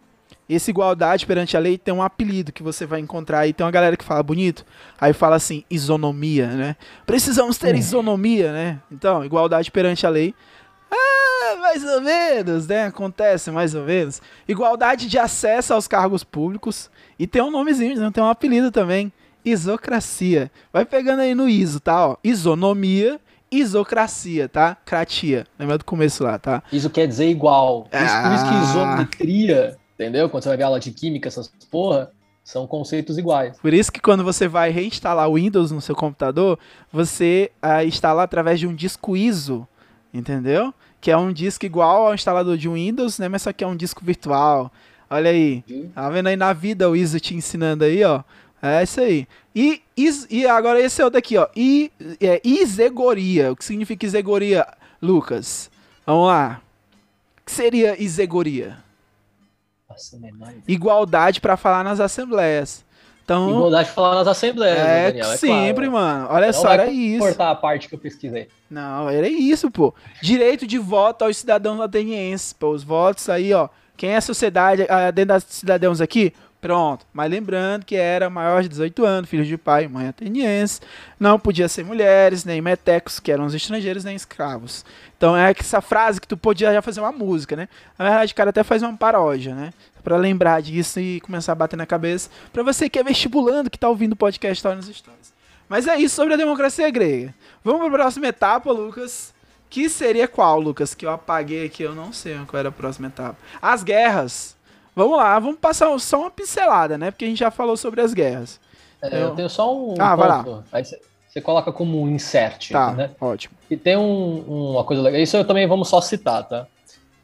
esse igualdade perante a lei tem um apelido que você vai encontrar aí. Tem uma galera que fala bonito, aí fala assim, isonomia, né? Precisamos ter hum. isonomia, né? Então, igualdade perante a lei. Ah, mais ou menos, né? Acontece mais ou menos. Igualdade de acesso aos cargos públicos. E tem um nomezinho, né? tem um apelido também. Isocracia. Vai pegando aí no ISO, tá? Ó, isonomia, isocracia, tá? Cratia. Lembra do começo lá, tá? Isso quer dizer igual. Ah. Por isso que ah. isometria Entendeu? Quando você vai ver aula de química, essas porra, são conceitos iguais. Por isso que quando você vai reinstalar o Windows no seu computador, você uh, instala através de um disco ISO, entendeu? Que é um disco igual ao instalador de Windows, né? Mas só que é um disco virtual. Olha aí. Tá vendo aí na vida o ISO te ensinando aí, ó. É isso aí. E, is, e agora esse é o daqui, ó. I, é, isegoria. O que significa isegoria, Lucas? Vamos lá. O que seria isegoria? Igualdade para falar nas assembleias. Então, Igualdade falar nas assembleias, é, Daniel, é sempre, claro. mano. Olha Não só, era isso. cortar a parte que eu pesquisei. Não, era isso, pô. Direito de voto aos cidadãos atenienses, pô. Os votos aí, ó. Quem é a sociedade ah, dentro das cidadãos aqui? Pronto. Mas lembrando que era maior de 18 anos, filho de pai e mãe ateniense. Não podia ser mulheres, nem metecos, que eram os estrangeiros, nem escravos. Então é essa frase que tu podia já fazer uma música, né? Na verdade, o cara até faz uma paródia, né? para lembrar disso e começar a bater na cabeça. Para você que é vestibulando, que tá ouvindo o podcast História nos Histórias. Mas é isso sobre a democracia grega. Vamos para a próxima etapa, Lucas. Que seria qual, Lucas? Que eu apaguei aqui, eu não sei qual era a próxima etapa. As guerras. Vamos lá, vamos passar só uma pincelada, né? Porque a gente já falou sobre as guerras. É, eu... eu tenho só um. Ah, ponto. vai lá. Aí você coloca como um insert. Tá, né? ótimo. E tem um, uma coisa legal. Isso eu também vamos só citar, tá?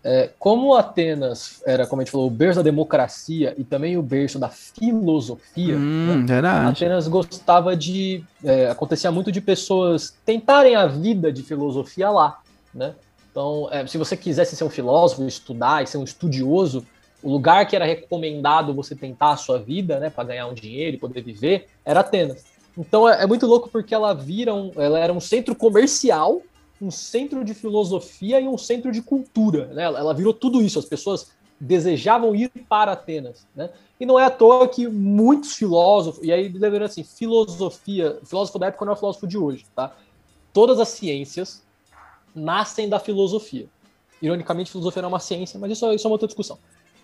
É, como Atenas era, como a gente falou, o berço da democracia e também o berço da filosofia, hum, né? Atenas gostava de. É, acontecia muito de pessoas tentarem a vida de filosofia lá. né? Então, é, se você quisesse ser um filósofo, estudar e ser um estudioso, o lugar que era recomendado você tentar a sua vida, né, para ganhar um dinheiro e poder viver, era Atenas. Então é, é, muito louco porque ela vira um, ela era um centro comercial, um centro de filosofia e um centro de cultura, né? Ela, ela virou tudo isso. As pessoas desejavam ir para Atenas, né? E não é à toa que muitos filósofos, e aí lembrando assim, filosofia, filósofo da época não é o filósofo de hoje, tá? Todas as ciências nascem da filosofia. Ironicamente, filosofia não é uma ciência, mas isso, isso é uma outra discussão.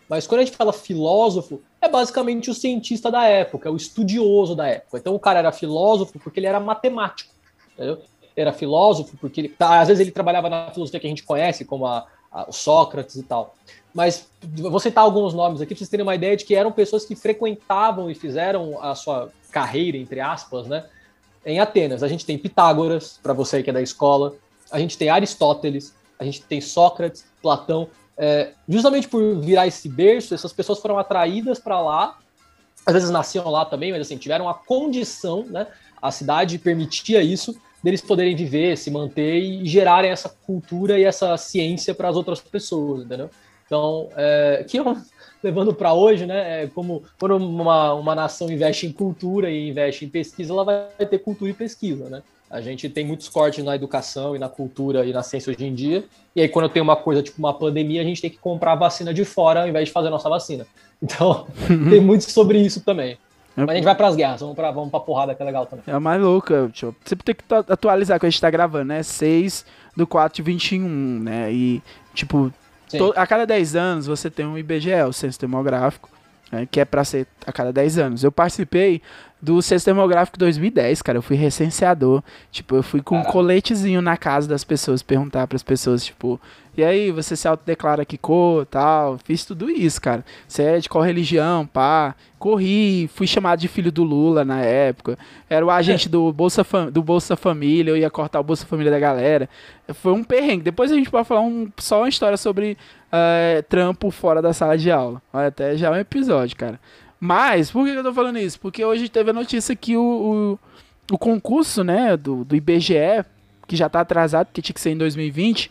Mas quando a gente fala filósofo, é basicamente o cientista da época, o estudioso da época. Então o cara era filósofo porque ele era matemático. Entendeu? Era filósofo porque ele, tá, às vezes ele trabalhava na filosofia que a gente conhece, como a, a, o Sócrates e tal. Mas vou citar alguns nomes aqui para vocês terem uma ideia de que eram pessoas que frequentavam e fizeram a sua carreira, entre aspas, né, em Atenas. A gente tem Pitágoras, para você que é da escola, a gente tem Aristóteles, a gente tem Sócrates, Platão. É, justamente por virar esse berço, essas pessoas foram atraídas para lá. Às vezes nasciam lá também, mas assim, tiveram a condição, né? A cidade permitia isso, deles poderem viver, se manter e gerarem essa cultura e essa ciência para as outras pessoas, entendeu? Então, é, que eu, levando para hoje, né? É como quando uma, uma nação investe em cultura e investe em pesquisa, ela vai ter cultura e pesquisa, né? A gente tem muitos cortes na educação e na cultura e na ciência hoje em dia. E aí, quando tem uma coisa tipo uma pandemia, a gente tem que comprar vacina de fora ao invés de fazer a nossa vacina. Então, tem muito sobre isso também. É Mas a gente vai para as guerras, vamos para vamos pra porrada que é legal também. É mais louca, deixa eu sempre tem que atualizar que a gente tá gravando, né? 6 do 4 de 21, né? E, tipo, to, a cada 10 anos você tem um IBGE, o Censo Demográfico, né? que é para ser a cada 10 anos. Eu participei do Censo Demográfico 2010, cara. Eu fui recenseador. Tipo, eu fui com Caramba. um coletezinho na casa das pessoas, perguntar para as pessoas, tipo, e aí, você se autodeclara que cor, tal. Fiz tudo isso, cara. Você é de qual religião, pá. Corri, fui chamado de filho do Lula na época. Era o agente do Bolsa, do Bolsa Família, eu ia cortar o Bolsa Família da galera. Foi um perrengue. Depois a gente pode falar um, só uma história sobre uh, trampo fora da sala de aula. Até já é um episódio, cara. Mas, por que eu tô falando isso? Porque hoje teve a notícia que o, o, o concurso, né, do, do IBGE, que já tá atrasado, que tinha que ser em 2020,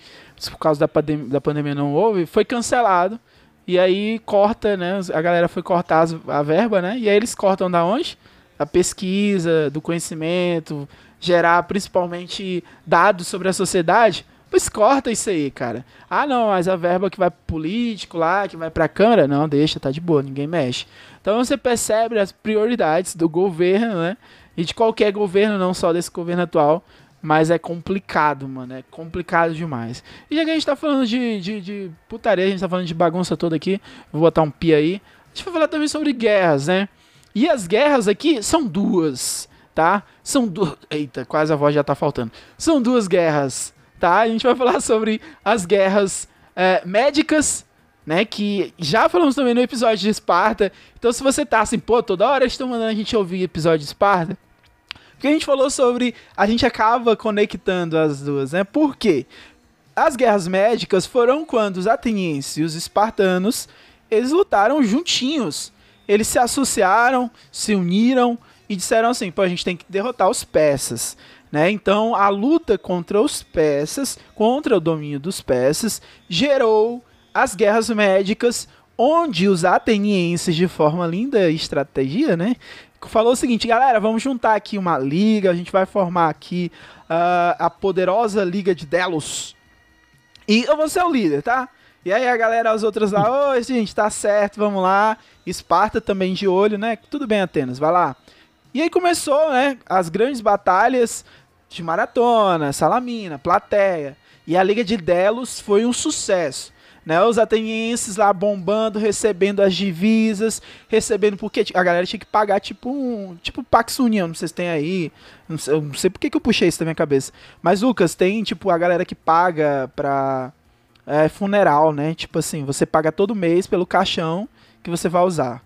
por causa da, pandem da pandemia não houve, foi cancelado. E aí corta, né, a galera foi cortar a verba, né, e aí eles cortam da onde? Da pesquisa, do conhecimento, gerar principalmente dados sobre a sociedade. Pois corta isso aí, cara. Ah, não, mas a verba que vai pro político lá, que vai pra Câmara, não, deixa, tá de boa, ninguém mexe. Então você percebe as prioridades do governo, né? E de qualquer governo, não só desse governo atual. Mas é complicado, mano. É complicado demais. E já que a gente tá falando de, de, de putaria, a gente tá falando de bagunça toda aqui. Vou botar um pi aí. A gente vai falar também sobre guerras, né? E as guerras aqui são duas, tá? São duas. Eita, quase a voz já tá faltando. São duas guerras, tá? A gente vai falar sobre as guerras é, médicas né? Que já falamos também no episódio de Esparta. Então, se você tá assim, pô, toda hora estão mandando a gente ouvir episódio de Esparta. Porque a gente falou sobre. A gente acaba conectando as duas, né? Por quê? As guerras médicas foram quando os atenienses e os espartanos eles lutaram juntinhos. Eles se associaram, se uniram e disseram assim: pô, a gente tem que derrotar os persas. Né? Então, a luta contra os persas, contra o domínio dos persas, gerou as guerras médicas, onde os atenienses, de forma linda estratégia, né? Falou o seguinte, galera, vamos juntar aqui uma liga, a gente vai formar aqui uh, a poderosa Liga de Delos. E eu vou ser o líder, tá? E aí a galera, as outras lá, oi, gente, tá certo, vamos lá. Esparta também de olho, né? Tudo bem, Atenas, vai lá. E aí começou, né, as grandes batalhas de Maratona, Salamina, Plateia. E a Liga de Delos foi um sucesso né? Os atenienses lá bombando, recebendo as divisas, recebendo porque a galera tinha que pagar tipo um, tipo Pax União, se tem aí, não sei, não sei por que, que eu puxei isso da minha cabeça. Mas Lucas, tem tipo a galera que paga pra é, funeral, né? Tipo assim, você paga todo mês pelo caixão que você vai usar.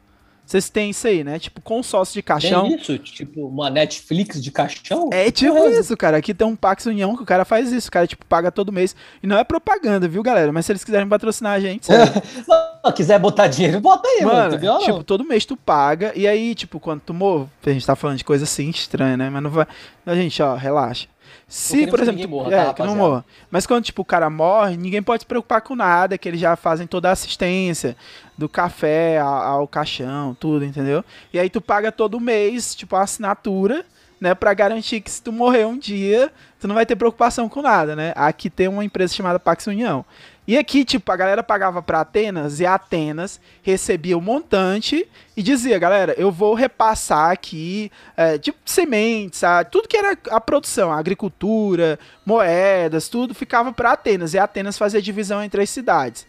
Vocês têm isso aí, né? Tipo, consórcio de caixão. Tem isso? Tipo, uma Netflix de caixão? É tipo é. isso, cara. Aqui tem um Pax União que o cara faz isso. O cara, tipo, paga todo mês. E não é propaganda, viu, galera? Mas se eles quiserem patrocinar a gente, Se quiser botar dinheiro, bota aí, mano. mano tipo, todo mês tu paga. E aí, tipo, quando tu morre, a gente tá falando de coisa assim estranha, né? Mas não vai. A gente, ó, relaxa. Se, por exemplo, ninguém morra, é, tá, que não morra. Mas quando tipo o cara morre, ninguém pode se preocupar com nada, que eles já fazem toda a assistência do café ao, ao caixão, tudo, entendeu? E aí tu paga todo mês, tipo, a assinatura, né, Pra garantir que se tu morrer um dia, tu não vai ter preocupação com nada, né? Aqui tem uma empresa chamada Pax União. E aqui, tipo, a galera pagava pra Atenas e Atenas recebia o montante e dizia, galera, eu vou repassar aqui, é, tipo, sementes, a- tudo que era a produção, a agricultura, moedas, tudo ficava pra Atenas. E Atenas fazia divisão entre as cidades.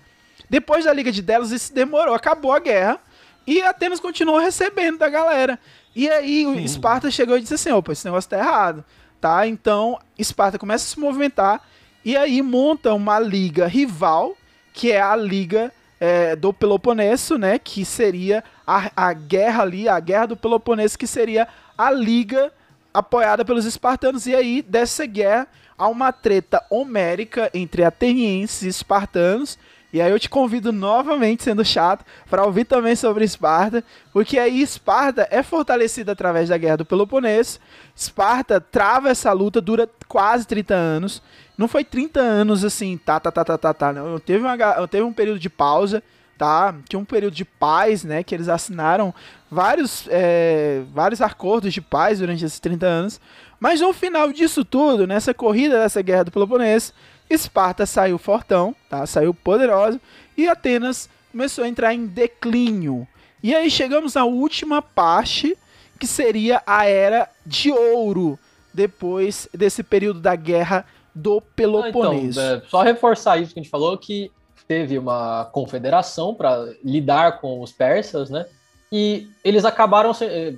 Depois da Liga de Delos, isso demorou, acabou a guerra e Atenas continuou recebendo da galera. E aí o Esparta chegou e disse assim: opa, esse negócio tá errado, tá? Então Esparta começa a se movimentar e aí monta uma liga rival, que é a Liga é, do Peloponeso, né? Que seria a, a guerra ali, a guerra do Peloponeso, que seria a liga apoiada pelos espartanos. E aí, dessa guerra, há uma treta homérica entre atenienses e espartanos. E aí eu te convido novamente, sendo chato, para ouvir também sobre Esparta, porque aí Esparta é fortalecida através da Guerra do Peloponeso. Esparta trava essa luta, dura quase 30 anos. Não foi 30 anos assim, tá, tá, tá, tá, tá, tá. Não. Teve, uma, teve um período de pausa, tá? Tinha um período de paz, né? Que eles assinaram vários, é, vários acordos de paz durante esses 30 anos. Mas no final disso tudo, nessa corrida dessa guerra do Peloponeso, Esparta saiu fortão, tá? Saiu poderosa e Atenas começou a entrar em declínio. E aí chegamos à última parte, que seria a era de ouro, depois desse período da guerra do Ah, Peloponeso. Então, é, só reforçar isso que a gente falou, que teve uma confederação para lidar com os persas, né? E eles acabaram eh,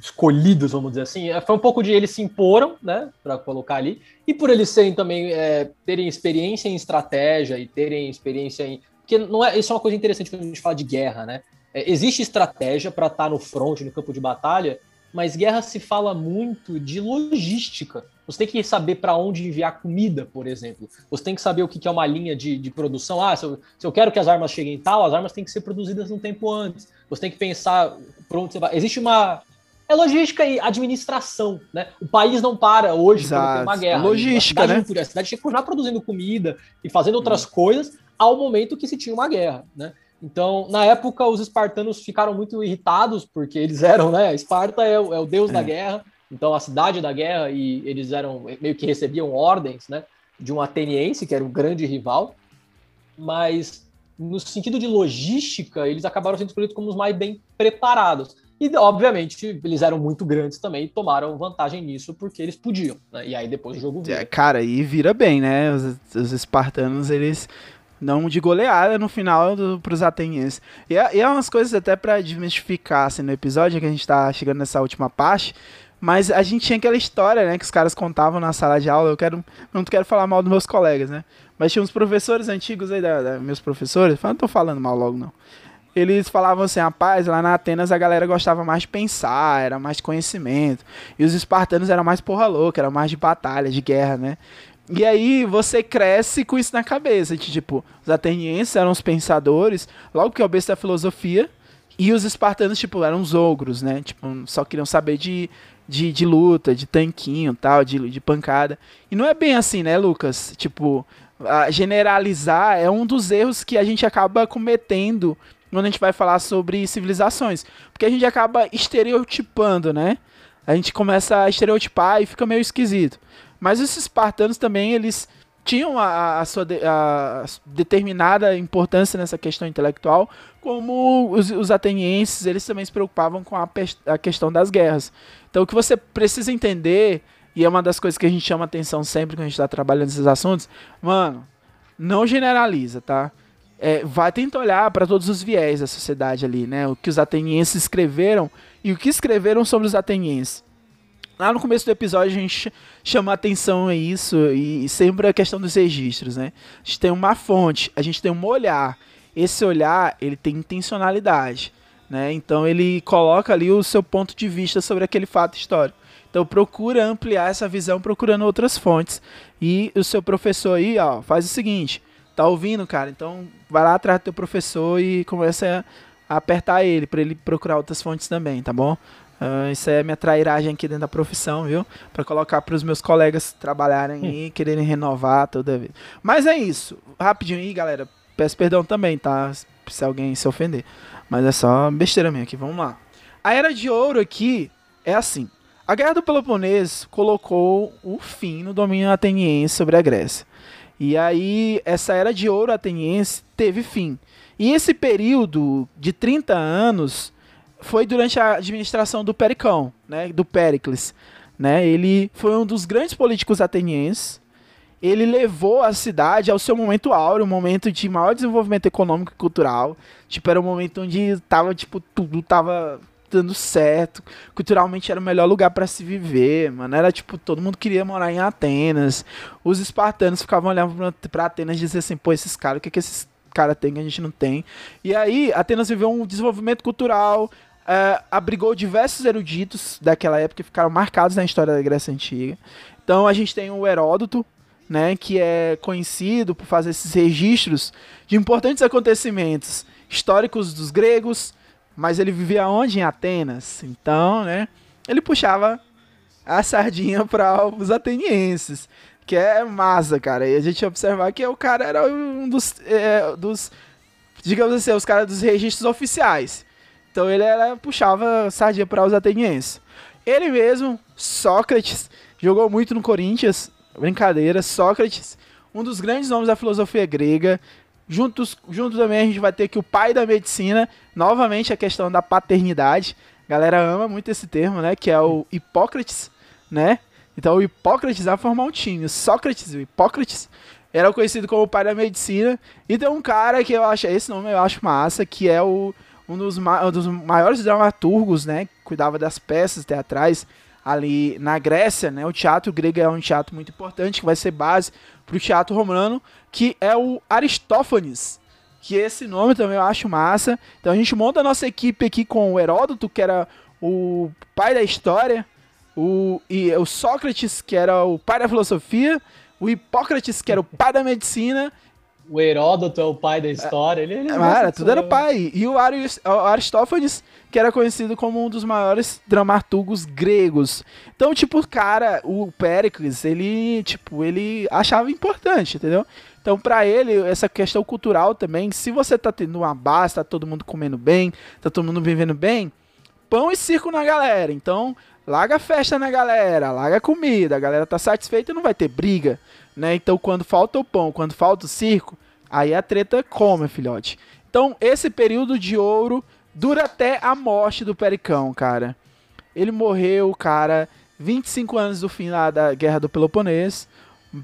escolhidos, vamos dizer assim. Eh, Foi um pouco de eles se imporam, né? Para colocar ali. E por eles serem também eh, terem experiência em estratégia e terem experiência em. Porque não é, isso é uma coisa interessante quando a gente fala de guerra, né? Eh, existe estratégia para estar no front, no campo de batalha, mas guerra se fala muito de logística. Você tem que saber para onde enviar comida, por exemplo. Você tem que saber o que é uma linha de, de produção. Ah, se eu, se eu quero que as armas cheguem tal, as armas têm que ser produzidas um tempo antes. Você tem que pensar por onde você vai. Existe uma. É logística e administração, né? O país não para hoje quando tem Exato. uma guerra. Logística, a cidade, né? A cidade tinha que continuar produzindo comida e fazendo outras coisas ao momento que se tinha uma guerra, né? Então, na época, os espartanos ficaram muito irritados, porque eles eram, né? Esparta é, o- é o deus da É. guerra, então a cidade da guerra, e eles eram meio que recebiam ordens, né? De um ateniense, que era um grande rival, mas no sentido de logística, eles acabaram sendo escolhidos como os mais bem preparados. E, obviamente, eles eram muito grandes também e tomaram vantagem nisso porque eles podiam, né? E aí depois o jogo É, vira. cara, e vira bem, né? Os, os espartanos, eles dão de goleada no final do, pros atenienses. E é, e é umas coisas até pra desmistificar assim, no episódio, que a gente tá chegando nessa última parte. Mas a gente tinha aquela história, né, que os caras contavam na sala de aula. Eu quero, não quero falar mal dos meus colegas, né? Mas tinha uns professores antigos aí, da, da- meus professores. Não tô falando mal logo, não. Eles falavam assim, rapaz, lá na Atenas a galera gostava mais de pensar, era mais de conhecimento. E os espartanos eram mais porra louca, era mais de batalha, de guerra, né? E aí você cresce com isso na cabeça. De, tipo, os atenienses eram os pensadores, logo que o besta da filosofia. E os espartanos, tipo, eram os ogros, né? Tipo, só queriam saber de, de, de luta, de tanquinho tal, de, de pancada. E não é bem assim, né, Lucas? Tipo, generalizar é um dos erros que a gente acaba cometendo quando a gente vai falar sobre civilizações. Porque a gente acaba estereotipando, né? A gente começa a estereotipar e fica meio esquisito. Mas os espartanos também, eles tinham a, a sua de- a determinada importância nessa questão intelectual, como os, os atenienses, eles também se preocupavam com a, a questão das guerras. Então o que você precisa entender, e é uma das coisas que a gente chama atenção sempre quando a gente está trabalhando esses assuntos, mano, não generaliza, tá? É, vai tentar olhar para todos os viés da sociedade ali, né? O que os atenienses escreveram e o que escreveram sobre os atenienses. Lá no começo do episódio a gente ch- chama atenção a isso e sempre a questão dos registros, né? A gente tem uma fonte, a gente tem um olhar. Esse olhar, ele tem intencionalidade, né? Então ele coloca ali o seu ponto de vista sobre aquele fato histórico. Então procura ampliar essa visão procurando outras fontes. E o seu professor aí, ó, faz o seguinte, tá ouvindo, cara? Então vai lá atrás do teu professor e começa a apertar ele para ele procurar outras fontes também, tá bom? Uh, isso é minha trairagem aqui dentro da profissão, viu? Para colocar para os meus colegas trabalharem e quererem renovar toda vez. Mas é isso. Rapidinho aí, galera. Peço perdão também, tá? Se alguém se ofender. Mas é só besteira minha aqui. Vamos lá. A Era de Ouro aqui é assim. A Guerra do Peloponeso colocou o fim no domínio ateniense sobre a Grécia. E aí, essa Era de Ouro ateniense teve fim. E esse período de 30 anos foi durante a administração do Pericão, né, do Péricles. Né? Ele foi um dos grandes políticos atenienses. Ele levou a cidade ao seu momento áureo, um momento de maior desenvolvimento econômico e cultural. Tipo, era um momento onde tava, tipo, tudo tava dando certo. Culturalmente era o melhor lugar para se viver, mano. Era tipo, todo mundo queria morar em Atenas. Os espartanos ficavam olhando para Atenas e diziam assim: pô, esses caras, o que, que esses caras têm que a gente não tem? E aí, Atenas viveu um desenvolvimento cultural, uh, abrigou diversos eruditos daquela época que ficaram marcados na história da Grécia Antiga. Então a gente tem o Heródoto, né, que é conhecido por fazer esses registros de importantes acontecimentos históricos dos gregos, mas ele vivia onde? Em Atenas. Então, né, ele puxava a sardinha para os atenienses, que é massa, cara. E a gente observar que o cara era um dos, é, dos digamos assim, os caras dos registros oficiais. Então ele era, puxava sardinha para os atenienses. Ele mesmo, Sócrates, jogou muito no Corinthians. Brincadeira, Sócrates, um dos grandes nomes da filosofia grega. Juntos, junto também a gente vai ter aqui o pai da medicina, novamente a questão da paternidade. A galera ama muito esse termo, né? Que é o Hipócrates, né? Então o Hipócrates vai formar um time. O Sócrates e o Hipócrates era conhecido como o pai da medicina. E tem um cara que eu acho, esse nome eu acho massa, que é o um dos, um dos maiores dramaturgos, né? Cuidava das peças teatrais ali na Grécia, né? O teatro grego é um teatro muito importante que vai ser base para o teatro romano, que é o Aristófanes. Que esse nome também eu acho massa. Então a gente monta a nossa equipe aqui com o Heródoto, que era o pai da história, o, e o Sócrates, que era o pai da filosofia, o Hipócrates, que era o pai da medicina, o Heródoto é o pai da história. Ele, ele Cara, tudo era pai. E o Aristófanes, que era conhecido como um dos maiores dramaturgos gregos. Então, tipo, cara, o Péricles, ele, tipo, ele achava importante, entendeu? Então, para ele, essa questão cultural também, se você tá tendo uma base, tá todo mundo comendo bem, tá todo mundo vivendo bem, pão e circo na galera. Então, larga a festa na galera, larga a comida, a galera tá satisfeita e não vai ter briga né? Então, quando falta o pão, quando falta o circo, aí a treta come, filhote. Então, esse período de ouro dura até a morte do Pericão, cara. Ele morreu, cara, 25 anos do fim lá da Guerra do Peloponeso.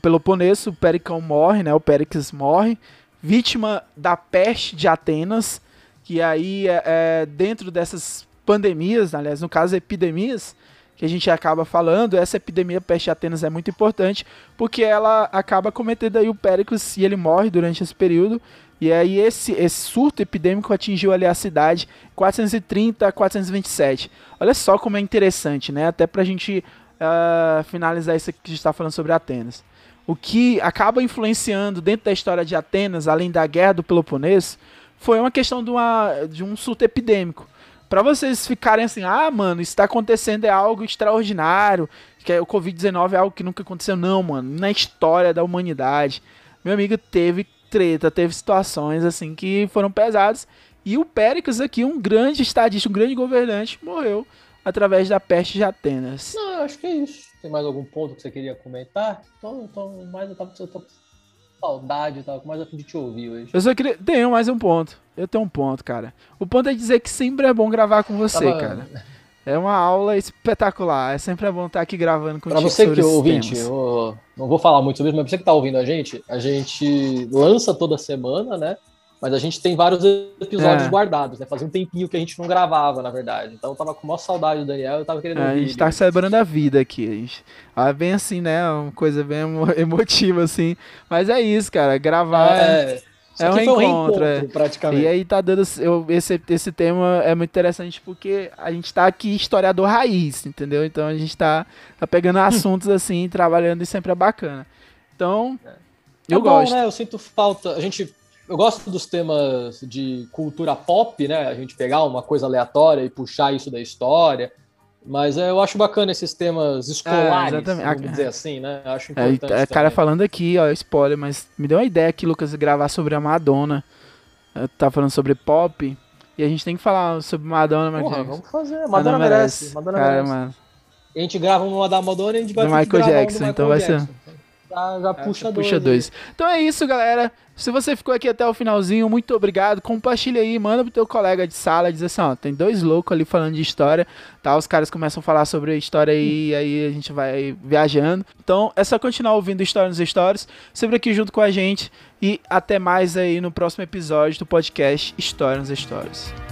Peloponeso, o Pericão morre, né? O Péricles morre, vítima da peste de Atenas, que aí é, é dentro dessas pandemias, aliás, no caso epidemias, que a gente acaba falando, essa epidemia peste Atenas é muito importante, porque ela acaba cometendo aí o Péricles e ele morre durante esse período. E aí esse, esse surto epidêmico atingiu ali a cidade 430 a 427. Olha só como é interessante, né? Até pra gente uh, finalizar isso que a gente está falando sobre Atenas. O que acaba influenciando dentro da história de Atenas, além da guerra do Peloponeso, foi uma questão de, uma, de um surto epidêmico para vocês ficarem assim, ah, mano, isso tá acontecendo é algo extraordinário, que é, o Covid-19 é algo que nunca aconteceu, não, mano, na história da humanidade. Meu amigo teve treta, teve situações assim que foram pesadas, e o Péricles aqui, um grande estadista, um grande governante, morreu através da peste de Atenas. Não, acho que é isso. Tem mais algum ponto que você queria comentar? Então, então mais eu tava, eu tô saudade, tava com mais a fim de te ouvir hoje. Eu só queria. Tenho mais um ponto. Eu tenho um ponto, cara. O ponto é dizer que sempre é bom gravar com você, tava... cara. É uma aula espetacular. É sempre bom estar aqui gravando contigo. Pra você que é ouvinte, eu não vou falar muito sobre isso, mas pra você que tá ouvindo a gente, a gente lança toda semana, né? Mas a gente tem vários episódios é. guardados, né? Fazia um tempinho que a gente não gravava, na verdade. Então eu tava com maior saudade do Daniel, eu tava querendo é, A gente tá celebrando a vida aqui. A gente... Ah, bem assim, né? Uma coisa bem emotiva, assim. Mas é isso, cara. Gravar. É. É um encontro, um encontro é. praticamente. E aí tá dando. Eu, esse, esse tema é muito interessante porque a gente tá aqui historiador raiz, entendeu? Então a gente tá, tá pegando assuntos assim, trabalhando e sempre é bacana. Então, é. eu é bom, gosto. Né? Eu sinto falta. A gente eu gosto dos temas de cultura pop, né? A gente pegar uma coisa aleatória e puxar isso da história. Mas é, eu acho bacana esses temas escolares, exatamente. vamos dizer assim, né? Eu acho É, importante. é, cara também. falando aqui, ó, spoiler, mas me deu uma ideia aqui, Lucas, gravar sobre a Madonna. Tá falando sobre pop. E a gente tem que falar sobre Madonna, mas. Porra, vamos fazer. Madonna merece. Madonna Cara, merece. mano. A gente grava uma da Madonna e a gente vai Do que Michael gravar um do Jackson, então vai ser- Jackson. Já, já puxa dois. Puxa aí. dois. Então é isso, galera. Se você ficou aqui até o finalzinho, muito obrigado. Compartilha aí, manda pro teu colega de sala, diz assim, ó, tem dois loucos ali falando de história, tá? Os caras começam a falar sobre a história aí, e aí a gente vai viajando. Então é só continuar ouvindo História nos Stories, sempre aqui junto com a gente. E até mais aí no próximo episódio do podcast História nos Stories.